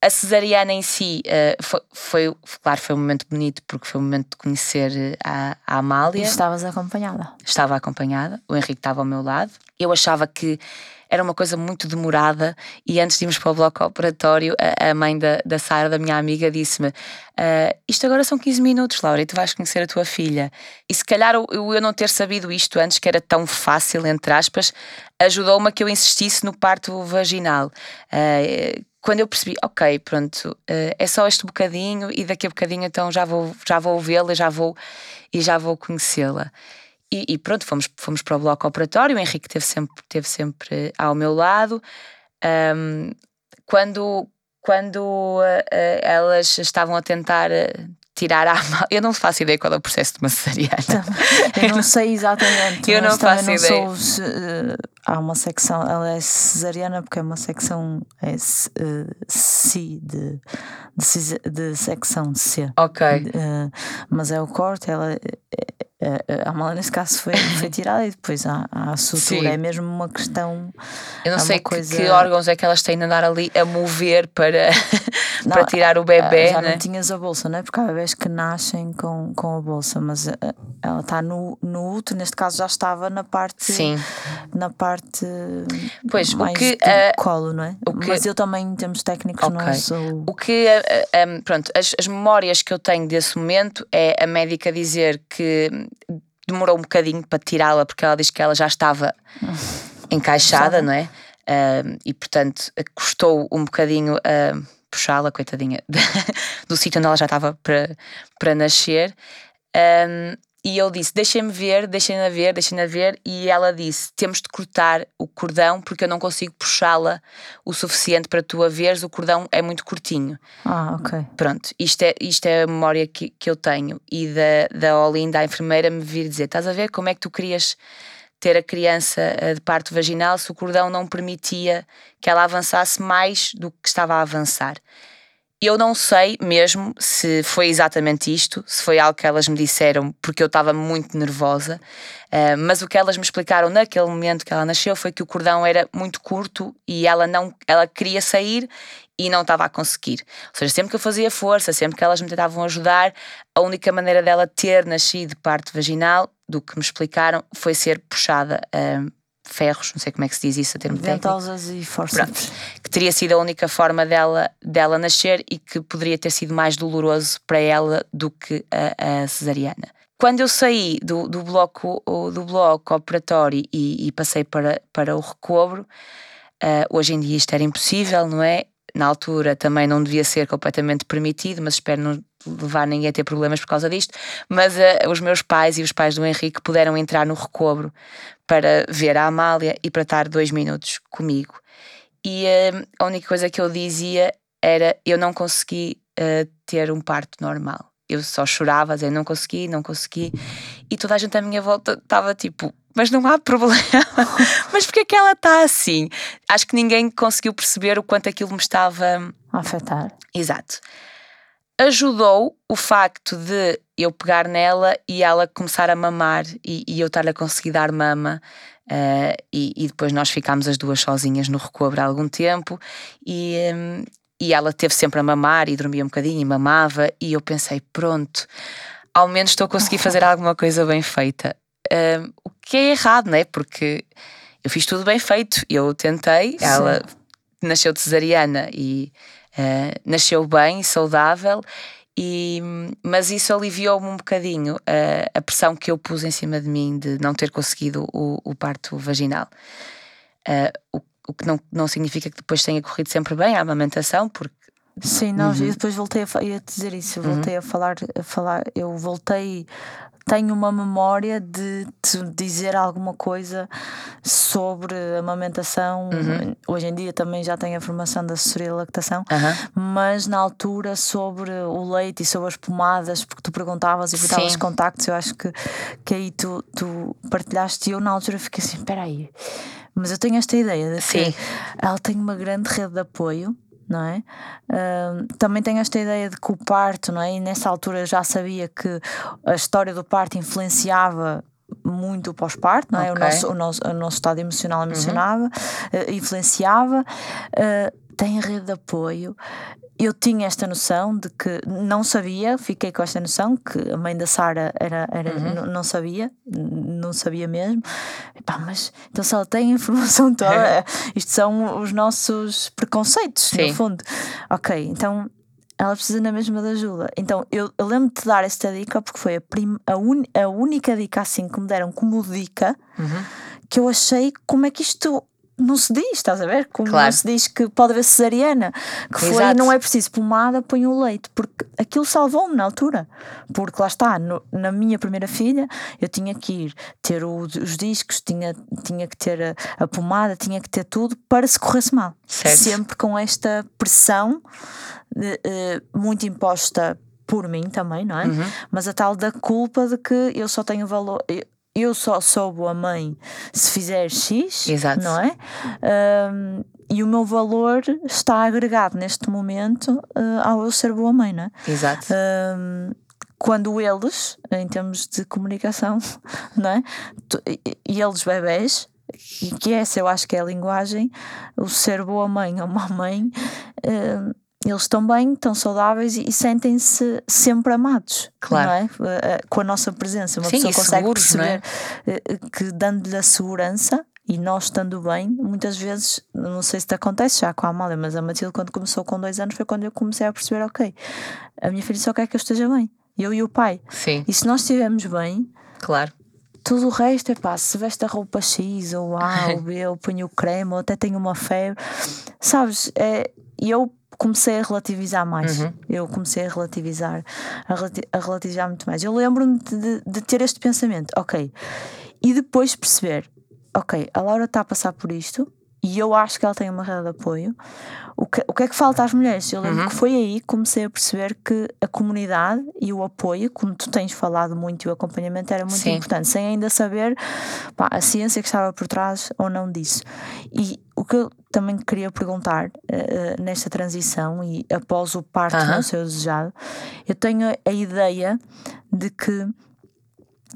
a cesariana em si uh, foi, foi, claro, foi um momento bonito porque foi um momento de conhecer eh, a, a Amália. E estavas acompanhada? Estava acompanhada, o Henrique estava ao meu lado. Eu achava que era uma coisa muito demorada e antes de irmos para o bloco operatório, a, a mãe da, da Sara, da minha amiga, disse-me: uh, Isto agora são 15 minutos, Laura, e tu vais conhecer a tua filha. E se calhar eu, eu não ter sabido isto antes, que era tão fácil, entre aspas, ajudou-me a que eu insistisse no parto vaginal. Uh, quando eu percebi, ok, pronto, uh, é só este bocadinho e daqui a bocadinho então já vou, já vou vê-la já vou, e já vou conhecê-la. E, e, pronto, fomos, fomos para o bloco operatório, o Henrique esteve sempre, esteve sempre ao meu lado. Um, quando quando uh, uh, elas estavam a tentar uh, tirar a mão, <laughs> eu não faço ideia qual é o processo de uma cesariana. Eu não sei exatamente. <laughs> eu não faço não ideia. Sou, há uma secção, ela é cesariana porque é uma secção é, C de, de, de secção C. Ok. mas é o corte, ela. É, a, mala nesse caso foi, <laughs> foi tirada e depois a, a sutura. É mesmo uma questão. Eu não sei que, coisa- que órgãos é que elas têm de andar ali a mover para, <laughs> para Não, tirar o ah, bebê, Já né? não tinhas a bolsa, não é? Porque há bebés que nascem com, com a bolsa, mas ah, ela está no, no útero, neste caso já estava na parte. Sim. Na parte. Pois, o mais que, do ah, colo, não é? o que- Mas eu também, em termos técnicos, não Ok. sou. O que, eh, um, pronto, as, as memórias que eu tenho desse momento é a médica dizer que demorou um bocadinho para tirá-la porque ela diz que ela já estava encaixada, não é? Um, e portanto custou um bocadinho a puxá-la, coitadinha, <laughs> do sítio onde ela já estava para, para nascer. Um, e eu disse: Deixem-me ver, deixem-na ver, deixem-na ver. E ela disse: Temos de cortar o cordão porque eu não consigo puxá-la o suficiente para tu a veres. O cordão é muito curtinho. Ah, ok. Pronto, isto é, isto é a memória que, que eu tenho. E da, da Olinda, a enfermeira, me vir dizer: Estás a ver como é que tu querias ter a criança eh, de parto vaginal se o cordão não permitia que ela avançasse mais do que estava a avançar? Eu não sei mesmo se foi exatamente isto, se foi algo que elas me disseram porque eu estava muito nervosa, eh, mas o que elas me explicaram naquele momento que ela nasceu foi que o cordão era muito curto e ela não, ela queria sair e não estava a conseguir. Ou seja, sempre que eu fazia força, sempre que elas me tentavam ajudar, a única maneira dela ter nascido de parto vaginal, do que me explicaram, foi ser puxada a ferros, não sei como é que se diz isso a termo técnico Ventosas e forceps. que teria sido a única forma dela, dela nascer e que poderia ter sido mais doloroso para ela do que a, a cesariana. Quando eu saí do, do, bloco, do bloco operatório e, e passei para, para o recobro, ah, hoje em dia isto era impossível, não é? Na altura também não devia ser completamente permitido, mas espero não levar ninguém a ter problemas por causa disto. Mas ah, os meus pais e os pais do Henrique puderam entrar no recobro para ver a Amália e para estar dois minutos comigo. E eh, a única coisa que eu dizia era: eu não consegui eh, ter um parto normal. Eu só chorava, dizia, não consegui, não consegui. E toda a gente à minha volta estava tipo, mas não há <laughs> problema. mas porque é que ela está assim? Acho que ninguém conseguiu perceber o quanto aquilo me estava. A afetar. Exato. Ajudou o facto de eu pegar nela e ela começar a mamar e, e eu estar a conseguir dar mama. eh, e, e depois nós ficámos as duas sozinhas no recobro há algum tempo e, hum, e ela teve sempre a mamar e dormia um bocadinho e mamava. E eu pensei: pronto, ao menos estou a conseguir fazer <laughs> alguma coisa bem feita. Hum, o que é errado, não é? Porque eu fiz tudo bem feito, eu tentei, ela nasceu de cesariana e eh, nasceu bem, saudável, e, mas isso aliviou-me um bocadinho eh, a pressão que eu pus em cima de mim de não ter conseguido o, o parto vaginal. Eh, o, o que não, não significa que depois tenha corrido sempre bem a amamentação, porque Sim, nós Uhum. e depois voltei a, ia dizer isso, eu voltei a falar, a falar, eu voltei, tenho uma memória de te dizer alguma coisa sobre a amamentação. Uhum. Hoje em dia também já tenho a formação da assessoria de lactação, Aham. mas na altura sobre o leite e sobre as pomadas, porque tu perguntavas e Sim. contactos, eu acho que, que aí tu, tu partilhaste e eu na altura fiquei assim, espera aí. Mas eu tenho esta ideia de que Sim. ela tem uma grande rede de apoio, não é? Ahm, também tenho esta ideia de que o parto, não é? E nessa altura já sabia que a história do parto influenciava muito o pós-parto, não é? O, Ok. Uhum. nosso, o, nosso, o nosso estado emocional emocionava, eh, influenciava. Eh, tem rede de apoio. Eu tinha esta noção de que não sabia, fiquei com esta noção que a mãe da Sara era, era, Uhum. não, sabia, não sabia mesmo. Epá, mas então se ela tem a <laughs> informação toda, <laughs> isto são os nossos preconceitos, Sim. no fundo. Ok, então ela precisa na mesma de ajuda. Então eu, eu lembro de dar esta dica porque foi a, prim, a, un, a única dica assim que me deram como dica Uhum. que eu achei como é que isto não se diz, estás a ver? Como Claro. não se diz que pode haver cesariana, que foi, Exato. não é preciso pomada, põe o leite, porque aquilo salvou-me na altura. Porque lá está, no- na minha primeira filha, eu tinha que ir ter o- os discos, tinha, tinha que ter a, a pomada, tinha que ter tudo para se corresse mal. Certo. Sempre com esta pressão de, eh, muito imposta por mim também, não é? Uhum. Mas a tal da culpa de que eu só tenho valor. eu- Eu só sou boa mãe se fizer X, Exato. não é? Ahm, e o meu valor está agregado neste momento ah, ao eu ser boa mãe, não é? Exato. Ahm, quando eles, em termos de comunicação, <laughs> não é? E eles bebés, que essa eu acho que é a linguagem, o ser boa mãe ou má mãe, uh, eles estão bem, estão saudáveis e, sentem-se sempre amados, claro. É? Eh, com a nossa presença. Uma Sim, pessoa consegue seguros, é? perceber que dando-lhe a segurança e nós estando bem, muitas vezes, não sei se te acontece já com a Amália, mas a Matilde, quando começou com dois anos, foi quando eu comecei a perceber: ok, a minha filha só quer que eu esteja bem, eu e o pai. Sim. E se nós estivermos bem, claro. Tudo o resto é pá, se veste a roupa X ou A <laughs> ou B, eu ponho o creme ou até tenho uma febre, sabes? É, eu comecei a relativizar mais. Uhum. Eu comecei a relativizar, a, relativizar muito mais. Eu lembro-me de, de, ter este pensamento, ok, e depois perceber, ok, a Laura está a passar por isto e eu acho que ela tem uma rede de apoio. O que, o que é que falta às mulheres? Eu lembro uhum. que foi aí que comecei a perceber que a comunidade e o apoio, como tu tens falado muito, e o acompanhamento era muito Sim. importante, sem ainda saber pá, a ciência que estava por trás ou não disso. E o que eu também queria perguntar uh, nesta transição e após o parto uhum. não ser desejado, eu tenho a ideia de que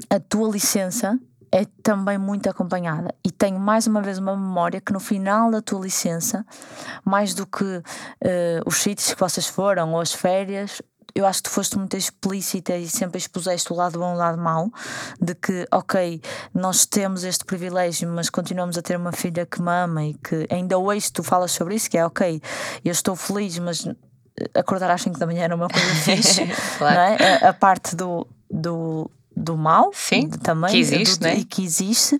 a tua licença é também muito acompanhada. E tenho mais uma vez uma memória que no final da tua licença, mais do que uh, os sítios que vocês foram ou as férias, eu acho que tu foste muito explícita e sempre expuseste o lado bom e o lado mau, de que, ok, nós temos este privilégio, mas continuamos a ter uma filha que mama e que ainda hoje tu falas sobre isso, que é ok, eu estou feliz, mas acordar às 5 da manhã era uma coisa <laughs> fixe, claro. não é? A, a parte do, do do mal Sim, também que existe, do, né? e que existe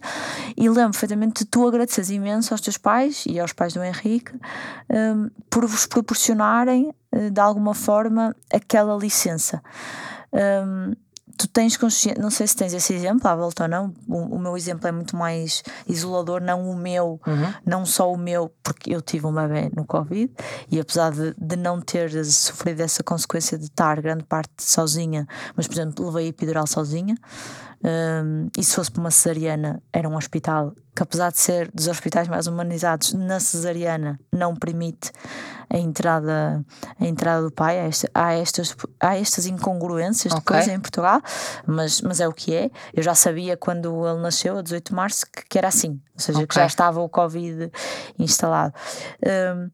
e lembro perfeitamente de tu agradeces imenso aos teus pais e aos pais do Henrique um, por vos proporcionarem eh, de alguma forma aquela licença um, tu tens consciência, não sei se tens esse exemplo à volta ou não, o, o, meu exemplo é muito mais isolador, não o meu, uhum. não só o meu, porque eu tive um bebê no Covid e apesar de, de não ter sofrido essa consequência de estar grande parte sozinha, mas por exemplo, levei a epidural sozinha. Um, e se fosse para uma cesariana, era um hospital que, apesar de ser dos hospitais mais humanizados, na cesariana não permite a entrada, a entrada do pai. Há, esta, há, estas, há estas incongruências okay. depois em Portugal, mas, mas é o que é. Eu já sabia quando ele nasceu, a 18 de março, que, que era assim, ou seja, okay. que já estava o Covid instalado. Um,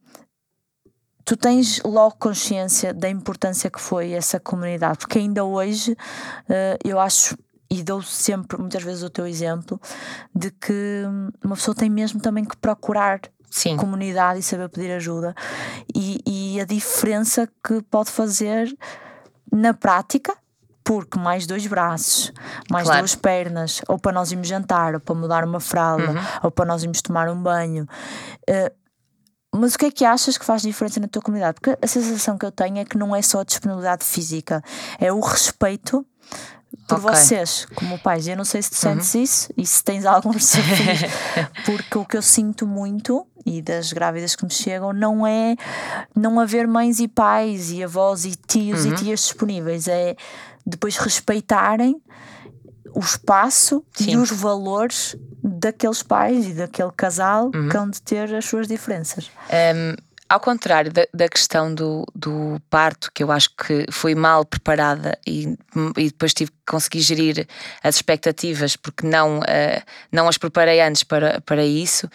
tu tens logo consciência da importância que foi essa comunidade, porque ainda hoje uh, eu acho e dou sempre, muitas vezes, o teu exemplo de que uma pessoa tem mesmo também que procurar Sim. comunidade e saber pedir ajuda e, e a diferença que pode fazer na prática porque mais dois braços, mais claro. duas pernas, ou para nós irmos jantar, ou para mudar uma fralda, uhum. ou para nós irmos tomar um banho. Uh, mas o que é que achas que faz diferença na tua comunidade? Porque a sensação que eu tenho é que não é só a disponibilidade física, é o respeito por okay. vocês, como pais. Eu não sei se tu sentes uhum. isso e se tens alguns desafios, <laughs> porque o que eu sinto muito, e das grávidas que me chegam, não é não haver mães e pais, e avós e tios uhum. e tias disponíveis, é depois respeitarem o espaço Sim. e os valores daqueles pais e daquele casal uhum. que hão de ter as suas diferenças. Um, ao contrário da, da questão do, do, parto, que eu acho que foi mal preparada e, e depois tive que conseguir gerir as expectativas porque não, uh, não as preparei antes para, para isso.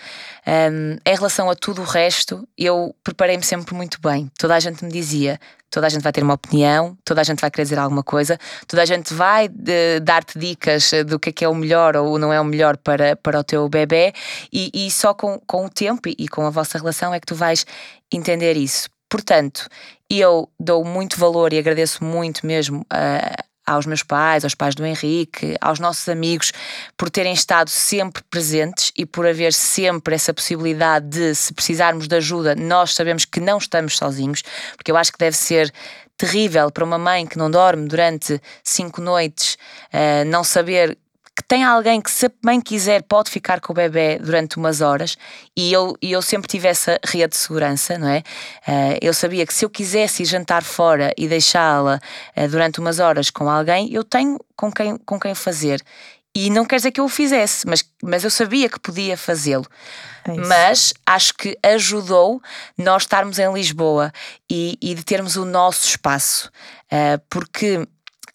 Um, em relação a tudo o resto, eu preparei-me sempre muito bem. Toda a gente me dizia: toda a gente vai ter uma opinião, toda a gente vai querer dizer alguma coisa, toda a gente vai eh, dar-te dicas do que é que é o melhor ou não é o melhor para, para o teu bebê, e, e só com, com o tempo e com a vossa relação é que tu vais entender isso. Portanto, eu dou muito valor e agradeço muito mesmo aos meus pais, aos pais do Henrique, aos nossos amigos, por terem estado sempre presentes e por haver sempre essa possibilidade de, se precisarmos de ajuda, nós sabemos que não estamos sozinhos, porque eu acho que deve ser terrível para uma mãe que não dorme durante cinco noites, uh, não saber que tem alguém que, se a mãe quiser, pode ficar com o bebê durante umas horas e eu, e eu sempre tive essa rede de segurança, não é? Uh, eu sabia que se eu quisesse ir jantar fora e deixá-la uh, durante umas horas com alguém, eu tenho com quem, com quem fazer. E não quer dizer que eu o fizesse, mas, mas eu sabia que podia fazê-lo. É mas acho que ajudou nós estarmos em Lisboa e, e de termos o nosso espaço, uh, porque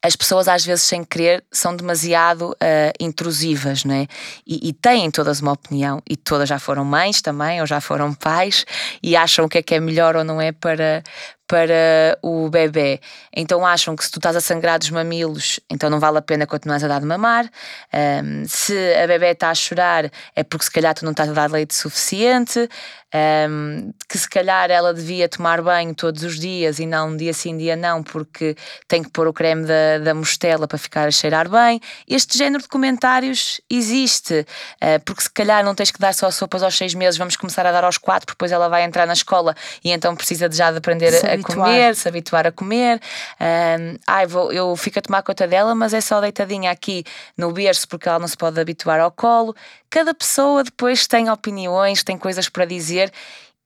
as pessoas às vezes sem querer são demasiado uh, intrusivas, não é? E, e, têm todas uma opinião e todas já foram mães também ou já foram pais e acham o que é que é melhor ou não é para para o bebê. Então acham que se tu estás a sangrar dos mamilos, então não vale a pena continuar a dar de mamar. Um, se a bebê está a chorar, é porque se calhar tu não estás a dar leite suficiente. Um, que se calhar ela devia tomar banho todos os dias e não dia sim, dia não, porque tem que pôr o creme da, da mostela para ficar a cheirar bem. Este género de comentários existe, uh, porque se calhar não tens que dar só sopas aos seis meses, vamos começar a dar aos quatro, depois ela vai entrar na escola e então precisa de já de aprender a, a comer, se habituar a comer. Um, ai, vou, eu fico a tomar conta dela, mas é só deitadinha aqui no berço porque ela não se pode habituar ao colo. Cada pessoa depois tem opiniões, tem coisas para dizer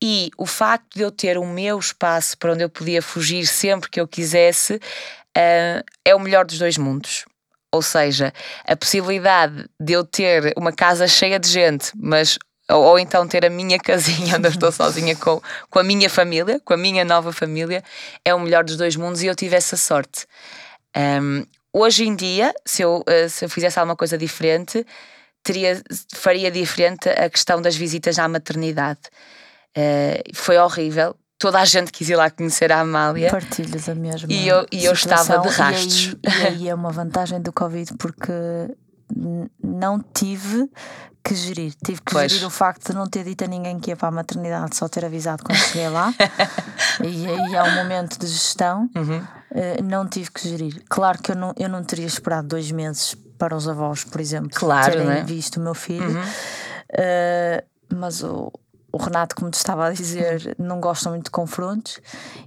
e o facto de eu ter o meu espaço para onde eu podia fugir sempre que eu quisesse uh, é o melhor dos dois mundos. Ou seja, a possibilidade de eu ter uma casa cheia de gente, mas ou, ou, então ter a minha casinha <laughs> onde eu estou sozinha com, com a minha família, com a minha nova família, é o melhor dos dois mundos e eu tive essa sorte. Um, hoje em dia, se eu, uh, se eu fizesse alguma coisa diferente, teria, faria diferente a questão das visitas à maternidade. Uh, foi horrível. Toda a gente quis ir lá conhecer a Amália. Partilhas a mesma. E eu, e eu estava de rastros. E aí, e aí é uma vantagem do Covid porque não tive que gerir. Tive que pois. gerir o facto de não ter dito a ninguém que ia para a maternidade, só ter avisado quando cheguei lá. <laughs> e aí é um momento de gestão. Uhum. Uh, não tive que gerir. Claro que eu não, eu não teria esperado dois meses para os avós, por exemplo, claro, terem é? visto o meu filho. Uhum. Uh, mas o, o Renato, como te estava a dizer, não gosta muito de confrontos,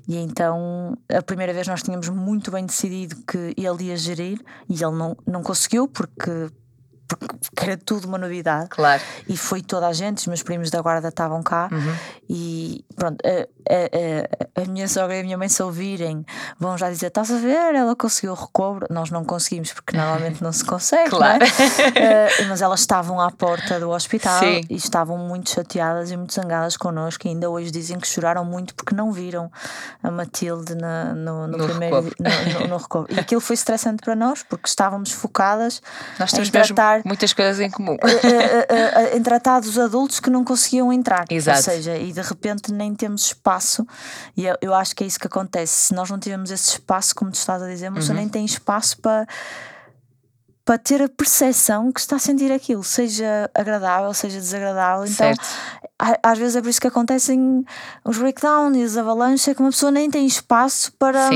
e então a primeira vez nós tínhamos muito bem decidido que ele ia gerir e ele não, não conseguiu, porque porque era tudo uma novidade. Claro. E foi toda a gente, os meus primos da guarda estavam cá uhum. e pronto, a, a, a, a, minha sogra e a minha mãe se ouvirem vão já dizer: estás a ver, ela conseguiu o recobro. Nós não conseguimos porque normalmente não se consegue, claro. É? uh, mas elas estavam à porta do hospital Sim. e estavam muito chateadas e muito zangadas connosco. E ainda hoje dizem que choraram muito porque não viram a Matilde na, no, no, no, primeiro recobro. No, no, no recobro. E aquilo foi estressante para nós porque estávamos focadas nós em tratar muitas coisas em comum. em tratar dos adultos que não conseguiam entrar. Exato. Ou seja, e de repente nem temos espaço. E eu, eu acho que é isso que acontece. Se nós não tivermos esse espaço, como tu estás a dizer, mas uhum. nem tem espaço para para ter a percepção que está a sentir aquilo, seja agradável, seja desagradável. Então, às vezes é por isso que acontecem os breakdowns e as avalanches, é que uma pessoa nem tem espaço para,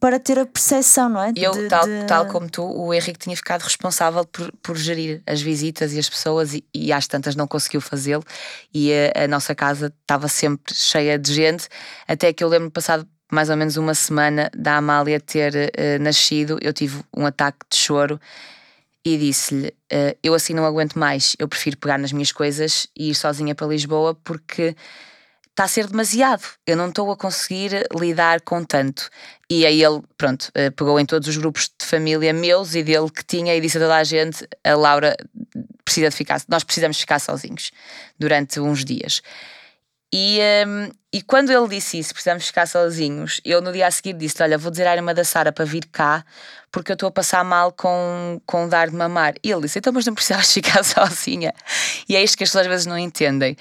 para ter a percepção, não é? Eu, de, tal, de... tal como tu, o Henrique tinha ficado responsável por, por gerir as visitas e as pessoas, e, e às tantas não conseguiu fazê-lo, e a, a, nossa casa estava sempre cheia de gente, até que eu lembro passado mais ou menos uma semana da Amália ter uh, nascido, eu tive um ataque de choro e disse-lhe: uh, Eu assim não aguento mais, eu prefiro pegar nas minhas coisas e ir sozinha para Lisboa porque está a ser demasiado, eu não estou a conseguir lidar com tanto. E aí ele, pronto, uh, pegou em todos os grupos de família meus e dele que tinha e disse a toda a gente: A Laura precisa de ficar, nós precisamos ficar sozinhos durante uns dias. E, um, e quando ele disse isso, precisamos ficar sozinhos, eu no dia a seguir disse: Olha, vou dizer à irmã da Sara para vir cá porque eu estou a passar mal com, com dar de mamar. E ele disse: Então, mas não precisas <laughs> ficar sozinha. E é isto que as pessoas às vezes não entendem.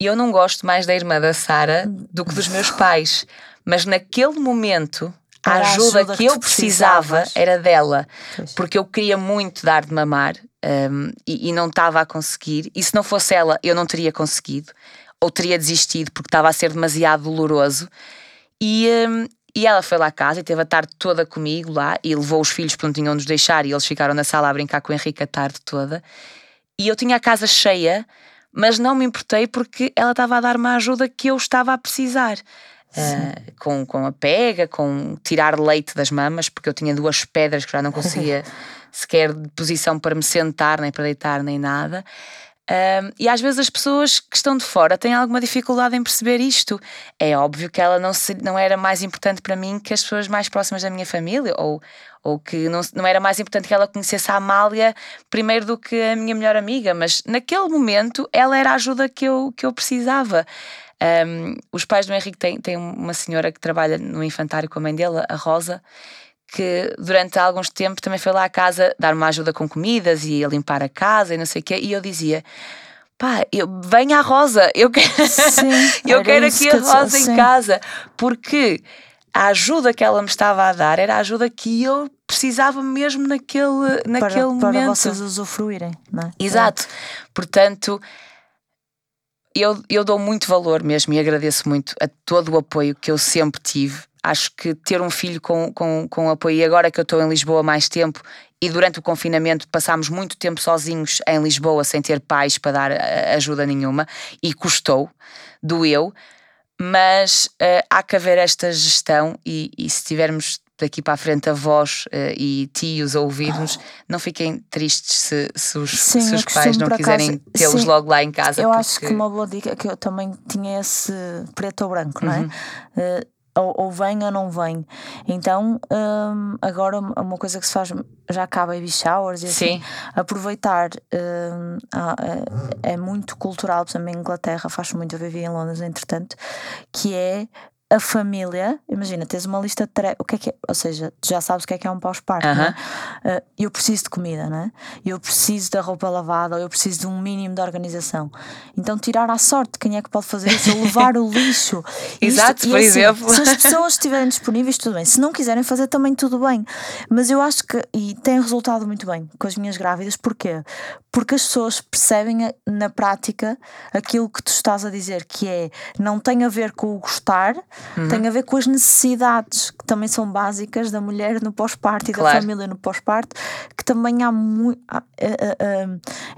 Eu não gosto mais da irmã da Sara do que dos meus pais, mas naquele momento a ajuda, ajuda que, que eu precisava era dela, pois. porque eu queria muito dar de mamar um, e, e não estava a conseguir. E se não fosse ela, eu não teria conseguido ou teria desistido porque estava a ser demasiado doloroso. E, um, e ela foi lá à casa e teve a tarde toda comigo lá e levou os filhos porque não tinham de nos deixar e eles ficaram na sala a brincar com o Henrique a tarde toda. E eu tinha a casa cheia, mas não me importei porque ela estava a dar-me a ajuda que eu estava a precisar. Uh, com, com a pega, com tirar leite das mamas, porque eu tinha duas pedras que já não <laughs> conseguia sequer de posição para me sentar, nem para deitar, nem nada. Um, e às vezes as pessoas que estão de fora têm alguma dificuldade em perceber isto. É óbvio que ela não, se, não era mais importante para mim que as pessoas mais próximas da minha família, ou, ou que não, não era mais importante que ela conhecesse a Amália primeiro do que a minha melhor amiga, mas naquele momento ela era a ajuda que eu, que eu precisava. Um, os pais do Henrique têm, têm uma senhora que trabalha no infantário com a mãe dele, a Rosa, que durante alguns tempos também foi lá à casa dar uma ajuda com comidas e a limpar a casa e não sei o quê, e eu dizia. Pá, eu, venha a Rosa, eu <laughs> quero, sim, eu quero aqui a Rosa em casa, porque a ajuda que ela me estava a dar era a ajuda que eu precisava mesmo naquele, naquele para, momento. Para vocês usufruírem, não é? Exato. É. Portanto, eu, eu dou muito valor mesmo e agradeço muito a todo o apoio que eu sempre tive. Acho que ter um filho com, com, com apoio, e agora que eu estou em Lisboa mais tempo, e durante o confinamento passámos muito tempo sozinhos em Lisboa sem ter pais para dar eh, ajuda nenhuma, e custou, doeu, mas uh, há que haver esta gestão, e, e se tivermos daqui para a frente avós uh, e tios a ouvir-nos, não fiquem tristes se, se os, sim, se os pais não quiserem tê-los logo lá em casa. Eu porque... acho que uma boa dica que eu também tinha esse preto ou branco, não é? Uhum. Uh, ou, ou vem ou não vem. Então, um, agora uma coisa que se faz já acaba baby showers e assim, Sim. aproveitar um, é, é muito cultural, por exemplo, em Inglaterra, faz muito, eu vivi em Londres, entretanto, que é a família, imagina, tens uma lista de tarefas, o que é que é? Ou seja, tu já sabes o que é que é um pós-parto, uh -huh. uh, eu preciso de comida, né? eu preciso da roupa lavada, ou eu preciso de um mínimo de organização. Então, tirar à sorte quem é que pode fazer isso, ou levar o lixo. <laughs> Exato, Isto, por assim, exemplo. Se as <laughs> pessoas estiverem disponíveis, tudo bem. Se não quiserem fazer, também tudo bem. Mas eu acho que, e tem resultado muito bem com as minhas grávidas, porquê? Porque as pessoas percebem na prática aquilo que tu estás a dizer, que é não tem a ver com o gostar uhum. tem a ver com as necessidades que também são básicas da mulher no pós-parto e claro. da família no pós-parto, que também há, mu é, é,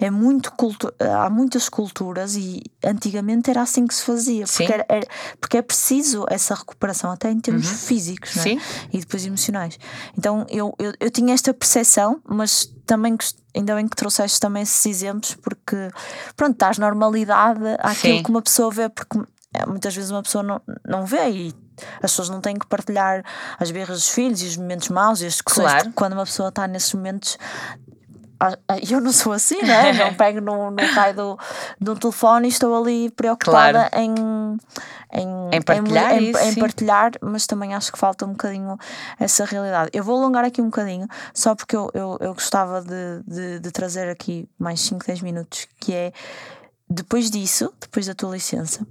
é, muito cultu há muitas culturas e antigamente era assim que se fazia, porque, era, era, porque é preciso essa recuperação, até em termos uhum. físicos é? e depois emocionais. Então eu, eu, eu tinha esta percepção, mas também ainda bem que trouxeste também esses exemplos, porque pronto, estás normalidade àquilo Sim. que uma pessoa vê, porque muitas vezes uma pessoa não, não vê e as pessoas não têm que partilhar as berras dos filhos e os momentos maus e as discussões claro. quando uma pessoa está nesses momentos eu não sou assim, né? não <laughs> pego no, no raio do, do telefone e estou ali preocupada claro. em, em, em partilhar, em, isso, em, partilhar, mas também acho que falta um bocadinho essa realidade. Eu vou alongar aqui um bocadinho, só porque eu, eu, eu gostava de, de, de trazer aqui mais 5, 10 minutos, que é depois disso, depois da tua licença,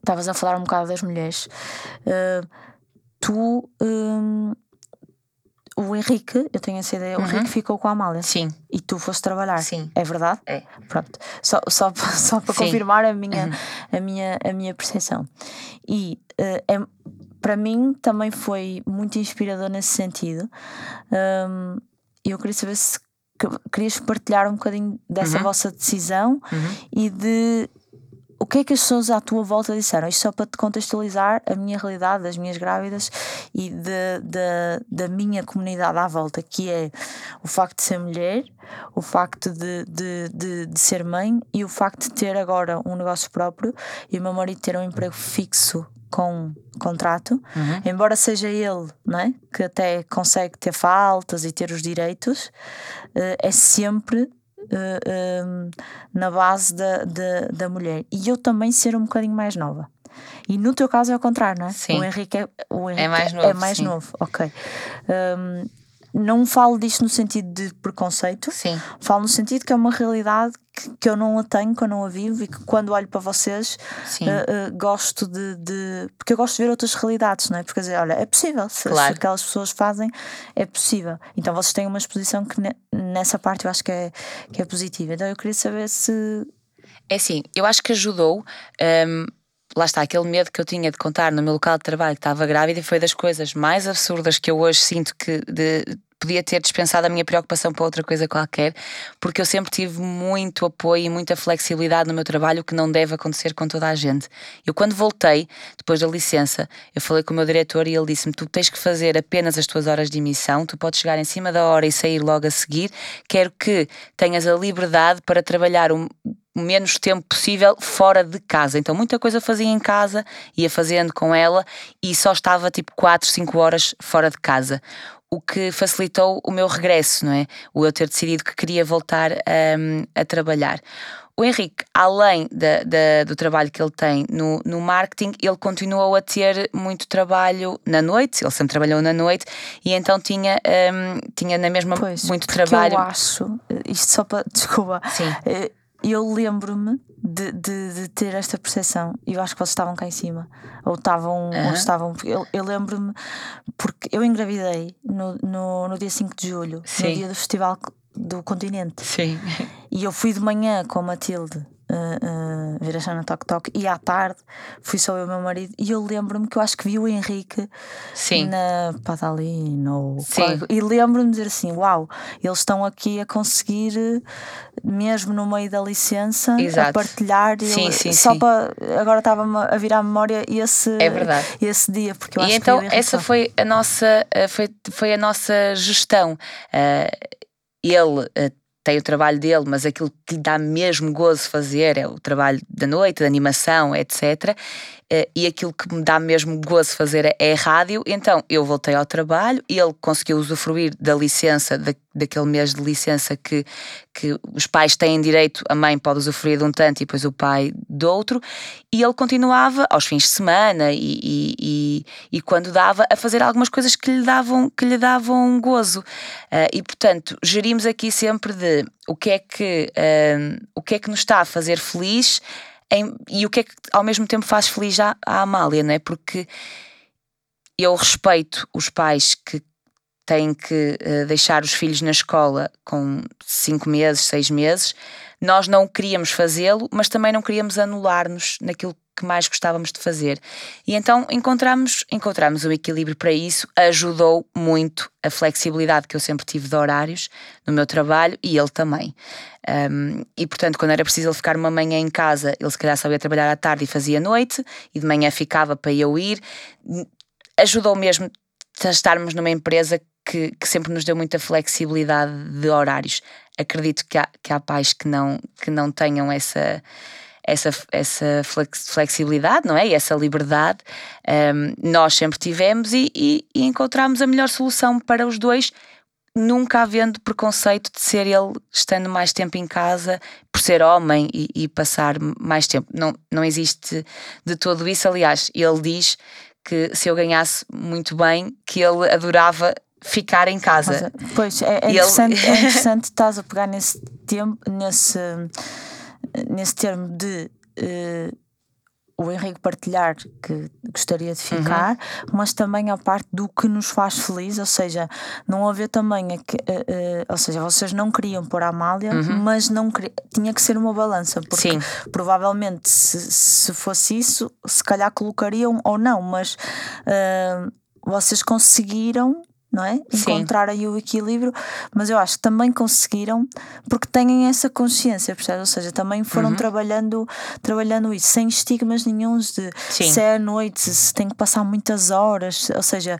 estavas a falar um bocado das mulheres. Uh, tu. Um, o Henrique, eu tenho essa ideia, uhum. o Henrique ficou com a Amália. Sim. E tu foste trabalhar. Sim. É verdade? É. Pronto. Só, só, <laughs> só para Sim. confirmar a minha, uhum. a minha, a minha percepção. E uh, é, para mim também foi muito inspirador nesse sentido. Um, eu queria saber se querias partilhar um bocadinho dessa uhum. vossa decisão uhum. e de o que é que as pessoas à tua volta disseram? Isto só para te contextualizar a minha realidade, das minhas grávidas e de, de, da minha comunidade à volta, que é o facto de ser mulher, o facto de, de, de, de ser mãe e o facto de ter agora um negócio próprio e o meu marido ter um emprego fixo com contrato, uhum. embora seja ele não é? que até consegue ter faltas e ter os direitos, eh, é sempre uh, na base da, da, da mulher. E eu também ser um bocadinho mais nova. E no teu caso é o contrário, não é? Sim. O Henrique é, o é Henrique é mais novo. É mais novo, ok. Um, não falo disto no sentido de preconceito, Sim. falo no sentido que é uma realidade que, que eu não a tenho, que eu não a vivo e que quando olho para vocês uh, uh, gosto de, de, Porque eu gosto de ver outras realidades, não é? Porque dizer, olha, é possível, se, claro. se, aquelas pessoas fazem, é possível. Então vocês têm uma exposição que ne, nessa parte eu acho que é, que é positiva. Então eu queria saber se. É assim, eu acho que ajudou. Um lá está, aquele medo que eu tinha de contar no meu local de trabalho que estava grávida e foi das coisas mais absurdas que eu hoje sinto que de, podia ter dispensado a minha preocupação para outra coisa qualquer, porque eu sempre tive muito apoio e muita flexibilidade no meu trabalho, o que não deve acontecer com toda a gente. Eu, quando voltei, depois da licença, eu falei com o meu diretor e ele disse-me: Tu tens que fazer apenas as tuas horas de emissão, tu podes chegar em cima da hora e sair logo a seguir. Quero que tenhas a liberdade para trabalhar um o menos tempo possível fora de casa. Então, muita coisa fazia em casa, ia fazendo com ela e só estava tipo 4, 5 horas fora de casa. O que facilitou o meu regresso, não é? O eu ter decidido que queria voltar um, a trabalhar. O Henrique, além da, da, do trabalho que ele tem no, no marketing, ele continuou a ter muito trabalho na noite, ele sempre trabalhou na noite e então tinha, um, tinha na mesma pois, muito trabalho. Eu acho, isto só para. <laughs> Desculpa. Sim. Eu lembro-me de, de, de, ter esta percepção. Eu acho que vocês estavam cá em cima. Ou estavam. Uhum. Ou estavam eu, eu lembro-me, porque eu engravidei no, no, no dia 5 de julho, Sim. no dia do Festival do continente. Sim. E eu fui de manhã com a Matilde uh, uh, ver a Xana Toc Toc e à tarde fui só eu e o meu marido e eu lembro-me que eu acho que vi o Henrique Sim. na Padalina Sim. e lembro-me de dizer assim: Uau, eles estão aqui a conseguir, mesmo no meio da licença, Exato. a partilhar. Sim, eu, sim, só sim. para agora estava a virar a memória esse, é verdade. esse dia. Porque eu e acho então, que essa foi a nossa, foi, foi a nossa gestão. Uh, ele uh, tem o trabalho dele, mas aquilo que lhe dá mesmo gozo fazer é o trabalho da noite, da animação, etc. Eh, e aquilo que me dá mesmo gozo fazer é a rádio. Então eu voltei ao trabalho, ele conseguiu usufruir da licença, da, daquele mês de licença que, que os pais têm direito, a mãe pode usufruir de um tanto e depois o pai de outro, e ele continuava aos fins de semana e, e, e, e quando dava a fazer algumas coisas que lhe davam, que lhe davam gozo. Uh, e portanto, gerimos aqui sempre de o que é que, uh, o que, é que nos está a fazer feliz em, e o que é que ao mesmo tempo faz feliz a, a Amália, não é? Porque eu respeito os pais que têm que uh, deixar os filhos na escola com 5 meses, 6 meses. Nós não queríamos fazê-lo, mas também não queríamos anular-nos naquilo que mais gostávamos de fazer. E então encontramos, encontramos um equilíbrio para isso, ajudou muito a flexibilidade que eu sempre tive de horários no meu trabalho e ele também. Um, e portanto, quando era preciso ele ficar uma manhã em casa, ele se calhar sabia trabalhar à tarde e fazia noite, e de manhã ficava para eu ir. Ajudou mesmo a estarmos numa empresa que, que, sempre nos deu muita flexibilidade de horários. Acredito que há, que há pais que não, que não tenham essa essa, essa flexibilidade, não é? E essa liberdade um, nós sempre tivemos e, e, e encontramos a melhor solução para os dois, nunca havendo preconceito de ser ele estando mais tempo em casa por ser homem e, e, passar mais tempo. Não, não existe de todo isso. Aliás, ele diz que se eu ganhasse muito bem, que ele adorava ficar em casa. Pois é, é interessante, ele... é <laughs> interessante estás a pegar nesse tempo, nesse nesse termo de uh, o Henrique partilhar que gostaria de ficar, uhum. mas também a parte do que nos faz feliz, ou seja, não haver também, uh, uh, ou seja, vocês não queriam pôr a Amália, uhum. mas não queria, tinha que ser uma balança, porque Sim. provavelmente se, se fosse isso, se calhar colocariam ou não, mas uh, vocês conseguiram não é? Encontrar aí o equilíbrio, mas eu acho que também conseguiram porque têm essa consciência, percebes? Ou seja, também foram uhum. trabalhando, trabalhando isso sem estigmas nenhums de Sim. se é à noite, se tem que passar muitas horas, ou seja,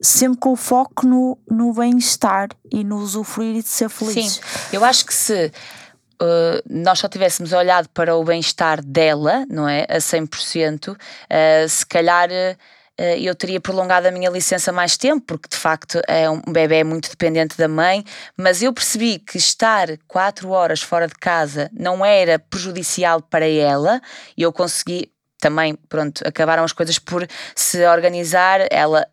sempre com o foco no, no bem-estar e no usufruir e de ser feliz. Sim, eu acho que se Uh, nós só tivéssemos olhado para o bem-estar dela, não é? A 100%, uh, se calhar uh, eu teria prolongado a minha licença mais tempo, porque de facto é um bebê muito dependente da mãe, mas eu percebi que estar quatro horas fora de casa não era prejudicial para ela e eu consegui também, pronto, acabaram as coisas por se organizar. Ela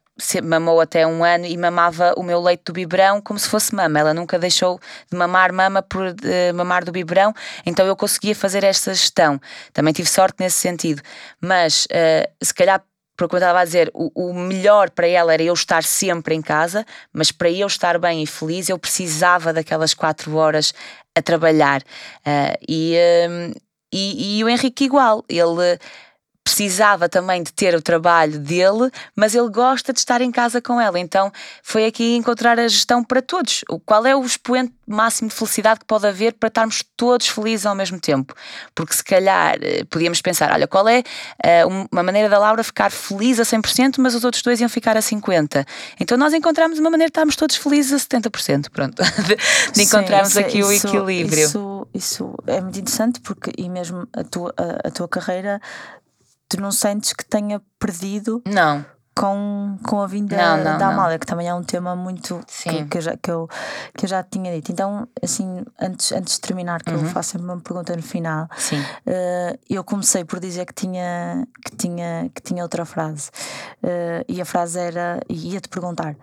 mamou até um ano e mamava o meu leite do biberão como se fosse mama. Ela nunca deixou de mamar mama por mamar do biberão, então eu conseguia fazer esta gestão. Também tive sorte nesse sentido, mas uh, se calhar porque eu estava a dizer, o, o, melhor para ela era eu estar sempre em casa, mas para eu estar bem e feliz eu precisava daquelas quatro horas a trabalhar. Uh, e, uh, e, e, o Henrique igual, ele precisava também de ter o trabalho dele, mas ele gosta de estar em casa com ela. Então foi aqui encontrar a gestão para todos. Qual é o expoente máximo de felicidade que pode haver para estarmos todos felizes ao mesmo tempo? Porque se calhar eh, podíamos pensar: olha, qual é uh, uma maneira da Laura ficar feliz a 100%, mas os outros dois iam ficar a 50%. Então nós encontramos uma maneira de estarmos todos felizes a 70%. Pronto, de, encontrarmos <laughs> Sim, aqui isso, o equilíbrio. Isso, isso é muito interessante porque, e mesmo a tua, a, a tua carreira tu não sentes que tenha perdido não. com, com a vinda não, não, da. Amália, que também é um tema muito que, que, eu já, que, eu, que eu já tinha dito. Então, assim, antes, antes de terminar, que Uhum. eu faço sempre uma pergunta no final, eh, eu comecei por dizer que tinha, que tinha, que tinha outra frase. Eh, e a frase era, e ia-te perguntar.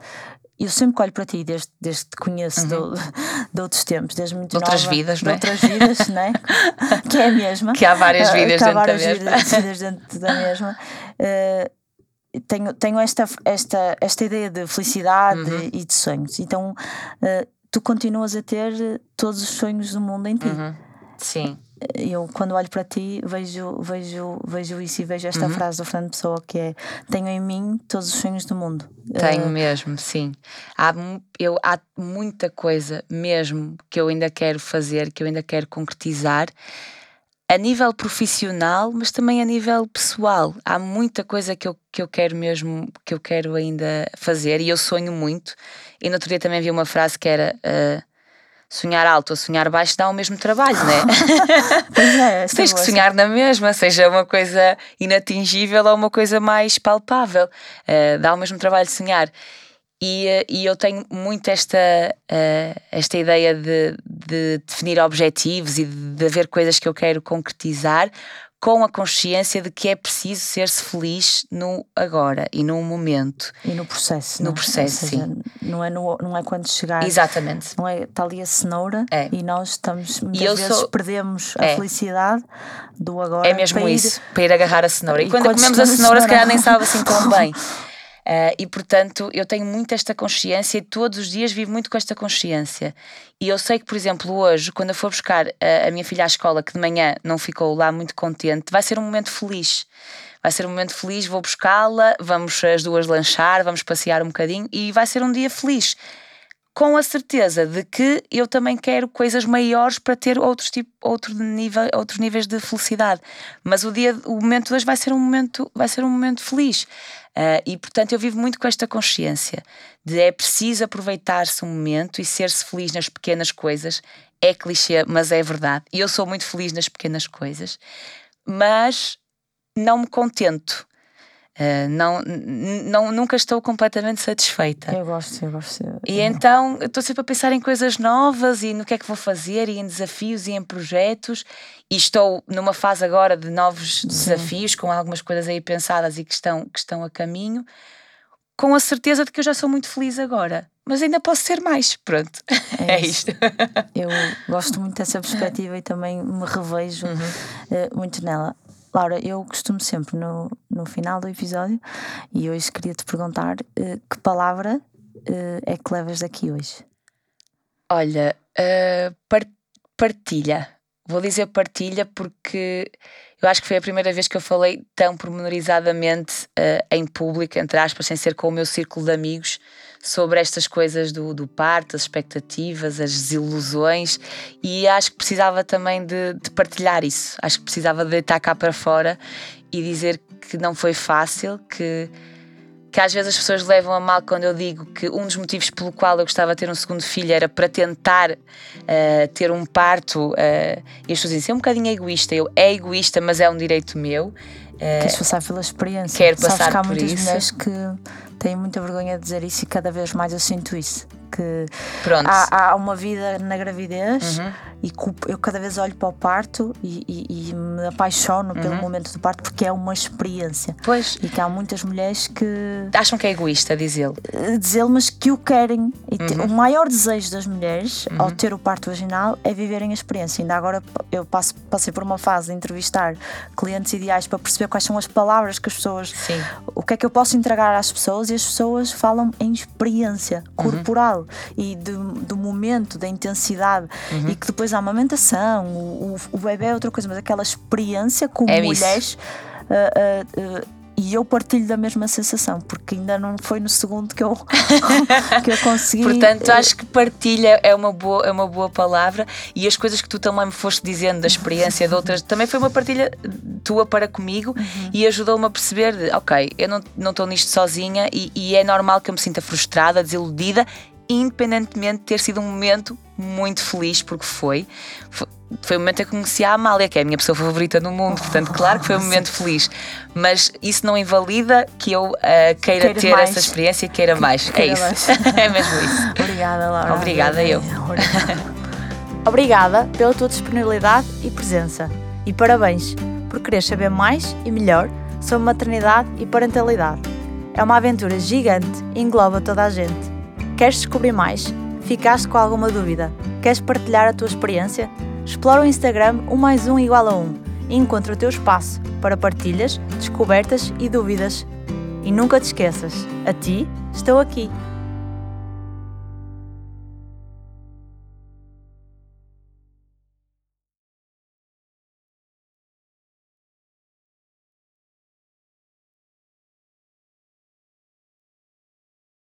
Eu sempre que olho para ti, desde, desde que te conheço do- <laughs> de outros tempos, desde muito Uhum. De outras nova, vidas, de não é? outras vidas, não é? <laughs> que é a mesma. Que há várias Eh, vidas que há dentro da várias mesma. vidas- vidas dentro da <laughs> mesma. Eh, tenho, tenho esta, esta, esta ideia de felicidade Uhum. e de sonhos. Então, eh, tu continuas a ter todos os sonhos do mundo em ti. Uhum. Sim. Eu, quando olho para ti, vejo, vejo, vejo isso e vejo esta Uhum. frase do Fernando Pessoa que é: Tenho em mim todos os sonhos do mundo. Tenho Eh, mesmo, sim. Há, eu, há muita coisa mesmo que eu ainda quero fazer, que eu ainda quero concretizar, a nível profissional, mas também a nível pessoal. Há muita coisa que eu, que eu quero mesmo, que eu quero ainda fazer e eu sonho muito. E no outro dia também vi uma frase que era. ah, Sonhar alto ou sonhar baixo dá o mesmo trabalho, não é? <laughs> Pois é, esta Tens que sonhar na mesma, seja uma coisa inatingível ou uma coisa mais palpável. Eh, dá o mesmo trabalho de sonhar. E, eh, e eu tenho muito esta, eh, esta ideia de, de definir objetivos e de haver coisas que eu quero concretizar com a consciência de que é preciso ser-se feliz no agora e no momento. E no processo. No não é? processo, seja, Não é, no, não é quando chegar. Exatamente. Não é, está ali a cenoura É. e nós estamos muitas eu vezes sou- perdemos a É. felicidade do agora. É mesmo para ir- isso, para ir agarrar a cenoura. E, E quando, quando comemos a cenoura, se calhar nem sabe assim tão bem. <laughs> Eh, e portanto, eu tenho muito esta consciência e todos os dias vivo muito com esta consciência. E eu sei que, por exemplo, hoje, quando eu for buscar a, a minha filha à escola, que de manhã não ficou lá muito contente, vai ser um momento feliz. Vai ser um momento feliz, vou buscá-la, vamos as duas lanchar, vamos passear um bocadinho e vai ser um dia feliz com a certeza de que eu também quero coisas maiores para ter outros, tipo, outro nível, outros níveis de felicidade. Mas o dia, o momento de hoje vai ser um momento, vai ser um momento feliz. Ah, e portanto eu vivo muito com esta consciência de é preciso aproveitar-se um momento e ser-se feliz nas pequenas coisas. É clichê, mas é verdade. E eu sou muito feliz nas pequenas coisas, mas não me contento. Ah, não, não, nunca estou completamente satisfeita. Eu gosto, eu gosto. E então estou sempre a pensar em coisas novas e no que é que vou fazer, e em desafios e em projetos. E estou numa fase agora de novos desafios, com algumas coisas aí pensadas e que estão, que estão a caminho, com a certeza de que eu já sou muito feliz agora. Mas ainda posso ser mais. Pronto. É <laughs> É, isto. Eu gosto muito dessa perspectiva e também me revejo Uhum. eh, muito nela. Laura, eu costumo sempre no, no final do episódio e hoje queria te perguntar eh, que palavra eh, é que levas daqui hoje? Olha, uh, par- partilha. Vou dizer partilha porque eu acho que foi a primeira vez que eu falei tão pormenorizadamente uh, em público, entre aspas, sem ser com o meu círculo de amigos, sobre estas coisas do, do parto, as expectativas, as desilusões, e acho que precisava também de, de partilhar isso. Acho que precisava de deitar cá para fora e dizer que não foi fácil, que que às vezes as pessoas levam a mal quando eu digo que um dos motivos pelo qual eu gostava de ter um segundo filho era para tentar eh, ter um parto. eh, e as pessoas dizem, "Isso é um bocadinho egoísta. Eu, é egoísta, mas é um direito meu. Queres passar pela experiência? quero Sabes passar que há por muitas isso. mulheres que têm muita vergonha de dizer isso e cada vez mais eu sinto isso. Que pronto. há, há uma vida na gravidez Uhum. E eu cada vez olho para o parto e, e- e me apaixono pelo Uhum. momento do parto porque é uma experiência. Pois, E que há muitas mulheres que acham que é egoísta dizê-lo. eh, dizê-lo, mas que o querem. Uhum. O maior desejo das mulheres ao ter o parto vaginal é viverem a experiência. Ainda agora eu passo, passei por uma fase de entrevistar clientes ideais para perceber quais são as palavras que as pessoas. Sim. O que é que eu posso entregar às pessoas e as pessoas falam em experiência Uhum. corporal e de- do momento, da intensidade Uhum. e que depois a amamentação, o, o, bebê é outra coisa, mas aquela experiência como É mulheres Uh, uh, e eu partilho da mesma sensação, porque ainda não foi no segundo que eu, <laughs> que eu consegui. Portanto, acho que partilha é uma, boa, é uma boa palavra e as coisas que tu também me foste dizendo da experiência de outras, também foi uma partilha tua para comigo uhum. e ajudou-me a perceber: ok, eu não estou nisto sozinha e, e é normal que eu me sinta frustrada, desiludida independentemente de ter sido um momento muito feliz, porque foi. Foi, o momento em que conheci a Amália, que é a minha pessoa favorita no mundo, portanto, claro que foi um momento feliz, mas isso não invalida que eu uh, queira, queira, ter mais. essa experiência e queira mais. É queira é isso. <laughs> é mesmo isso. Obrigada, Laura. Obrigada, eu. Obrigada pela tua disponibilidade e presença. E parabéns por querer saber mais e melhor sobre maternidade e parentalidade. É uma aventura gigante e engloba toda a gente. Queres descobrir mais? Ficaste com alguma dúvida? Queres partilhar a tua experiência? Explora o Instagram 1 mais 1 igual a 1 e encontra o teu espaço para partilhas, descobertas e dúvidas. E nunca te esqueças, a ti estou aqui.